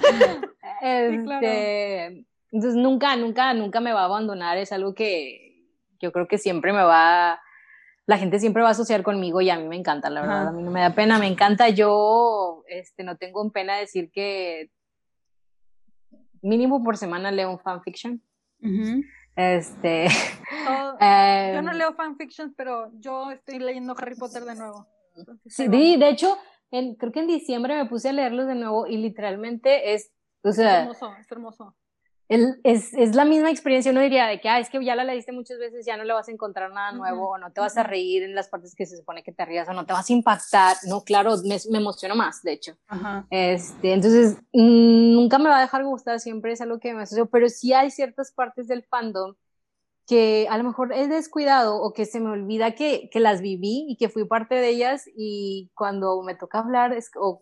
Speaker 3: Sí, claro.
Speaker 2: entonces nunca, nunca, nunca me va a abandonar. Es algo que yo creo que siempre me va, la gente siempre va a asociar conmigo y a mí me encanta, la verdad.
Speaker 1: Ajá.
Speaker 2: A mí no me da pena, me encanta. Yo, este, no tengo pena decir que mínimo por semana leo un fanfiction. Este.
Speaker 3: yo no leo fanfictions, pero yo estoy leyendo Harry Potter de nuevo.
Speaker 2: sí, de hecho, creo que en diciembre me puse a leerlos de nuevo y literalmente es, o sea,
Speaker 3: es hermoso, es hermoso
Speaker 2: es, es, la misma experiencia, uno diría de que, ah, es que ya la leíste muchas veces, ya no le vas a encontrar nada nuevo, o no te vas a reír en las partes que se supone que te rías, o no te vas a impactar, no, claro, me, me emociona más, de hecho. Este, entonces, mm, nunca me va a dejar gustar, siempre es algo que me asocio, pero sí hay ciertas partes del fandom que a lo mejor he descuidado o que se me olvida que, que las viví y que fui parte de ellas y cuando me toca hablar es, o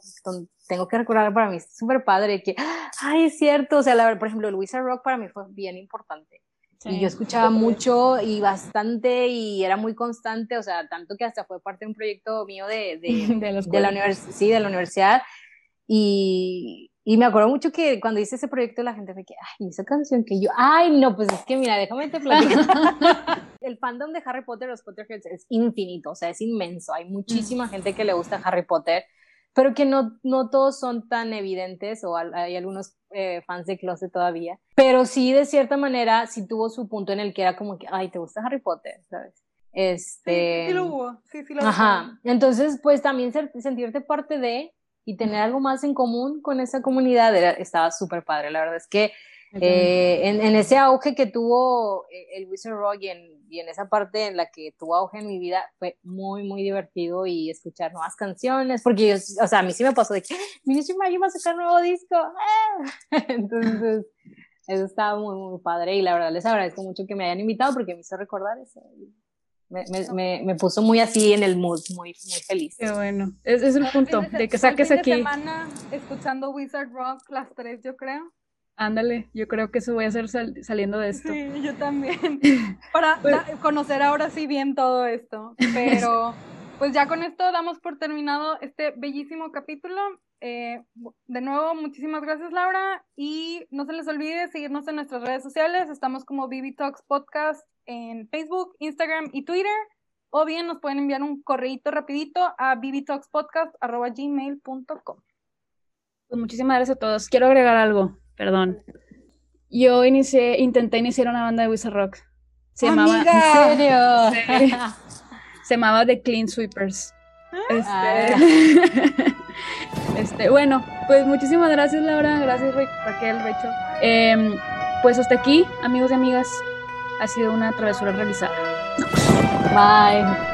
Speaker 2: tengo que recordar para mí es súper padre que, ay, es cierto, o sea, la, por ejemplo, Luisa Rock para mí fue bien importante. y yo escuchaba mucho y bastante y era muy constante, o sea, tanto que hasta fue parte de un proyecto mío de, de, de, la, universidad sí, de la universidad. Y, y me acuerdo mucho que cuando hice ese proyecto la gente me que, ay, esa canción que yo, ay, no, pues es que mira, déjame te platicar. el fandom de Harry Potter, los Potterheads, es infinito, o sea, es inmenso. Hay muchísima mm. gente que le gusta Harry Potter, pero que no, no todos son tan evidentes, o hay algunos eh, fans de closet todavía. Pero sí, de cierta manera, sí tuvo su punto en el que era como que, ay, ¿te gusta Harry Potter? ¿Sabes?
Speaker 3: Este... Sí, sí lo hubo, sí, sí lo
Speaker 2: hubo. Ajá, entonces, pues también sentirte parte de y tener algo más en común con esa comunidad estaba súper padre. La verdad es que eh, en, en, ese auge que tuvo eh, el Wizard Rock y en, y en, esa parte en la que tuvo auge en mi vida fue muy, muy divertido y escuchar nuevas canciones, porque yo, o sea, a mí sí me pasó de que, Ministry Magic va a sacar nuevo disco. Entonces, eso estaba muy, muy padre y la verdad les agradezco mucho que me hayan invitado porque me hizo recordar eso me, me, me, puso muy así en el mood, muy, muy feliz.
Speaker 1: Qué bueno. Es, es el punto, de, que saques aquí.
Speaker 3: semana escuchando Wizard Rock, las tres, yo creo.
Speaker 1: Ándale, yo creo que eso voy a hacer saliendo de esto.
Speaker 3: Sí, yo también. Para pues conocer ahora sí bien todo esto. Pero pues ya con esto damos por terminado este bellísimo capítulo. Eh, de nuevo, muchísimas gracias, Laura. Y no se les olvide seguirnos en nuestras redes sociales. Estamos como BB Talks Podcast en Facebook, Instagram y Twitter. O bien nos pueden enviar un correíto rapidito a bbtalkspodcast.gmail.com.
Speaker 1: Pues muchísimas gracias a todos. Quiero agregar algo, perdón. Yo inicié, intenté iniciar una banda de Wizard Rock.
Speaker 3: Se llamaba. ¿En serio?
Speaker 1: Se, llamaba The Clean Sweepers. Este, ah. este, bueno, pues muchísimas gracias Laura, gracias Raquel, Rachel. Em, pues hasta aquí, amigos y amigas ha sido una travesura realizada.
Speaker 2: Bye.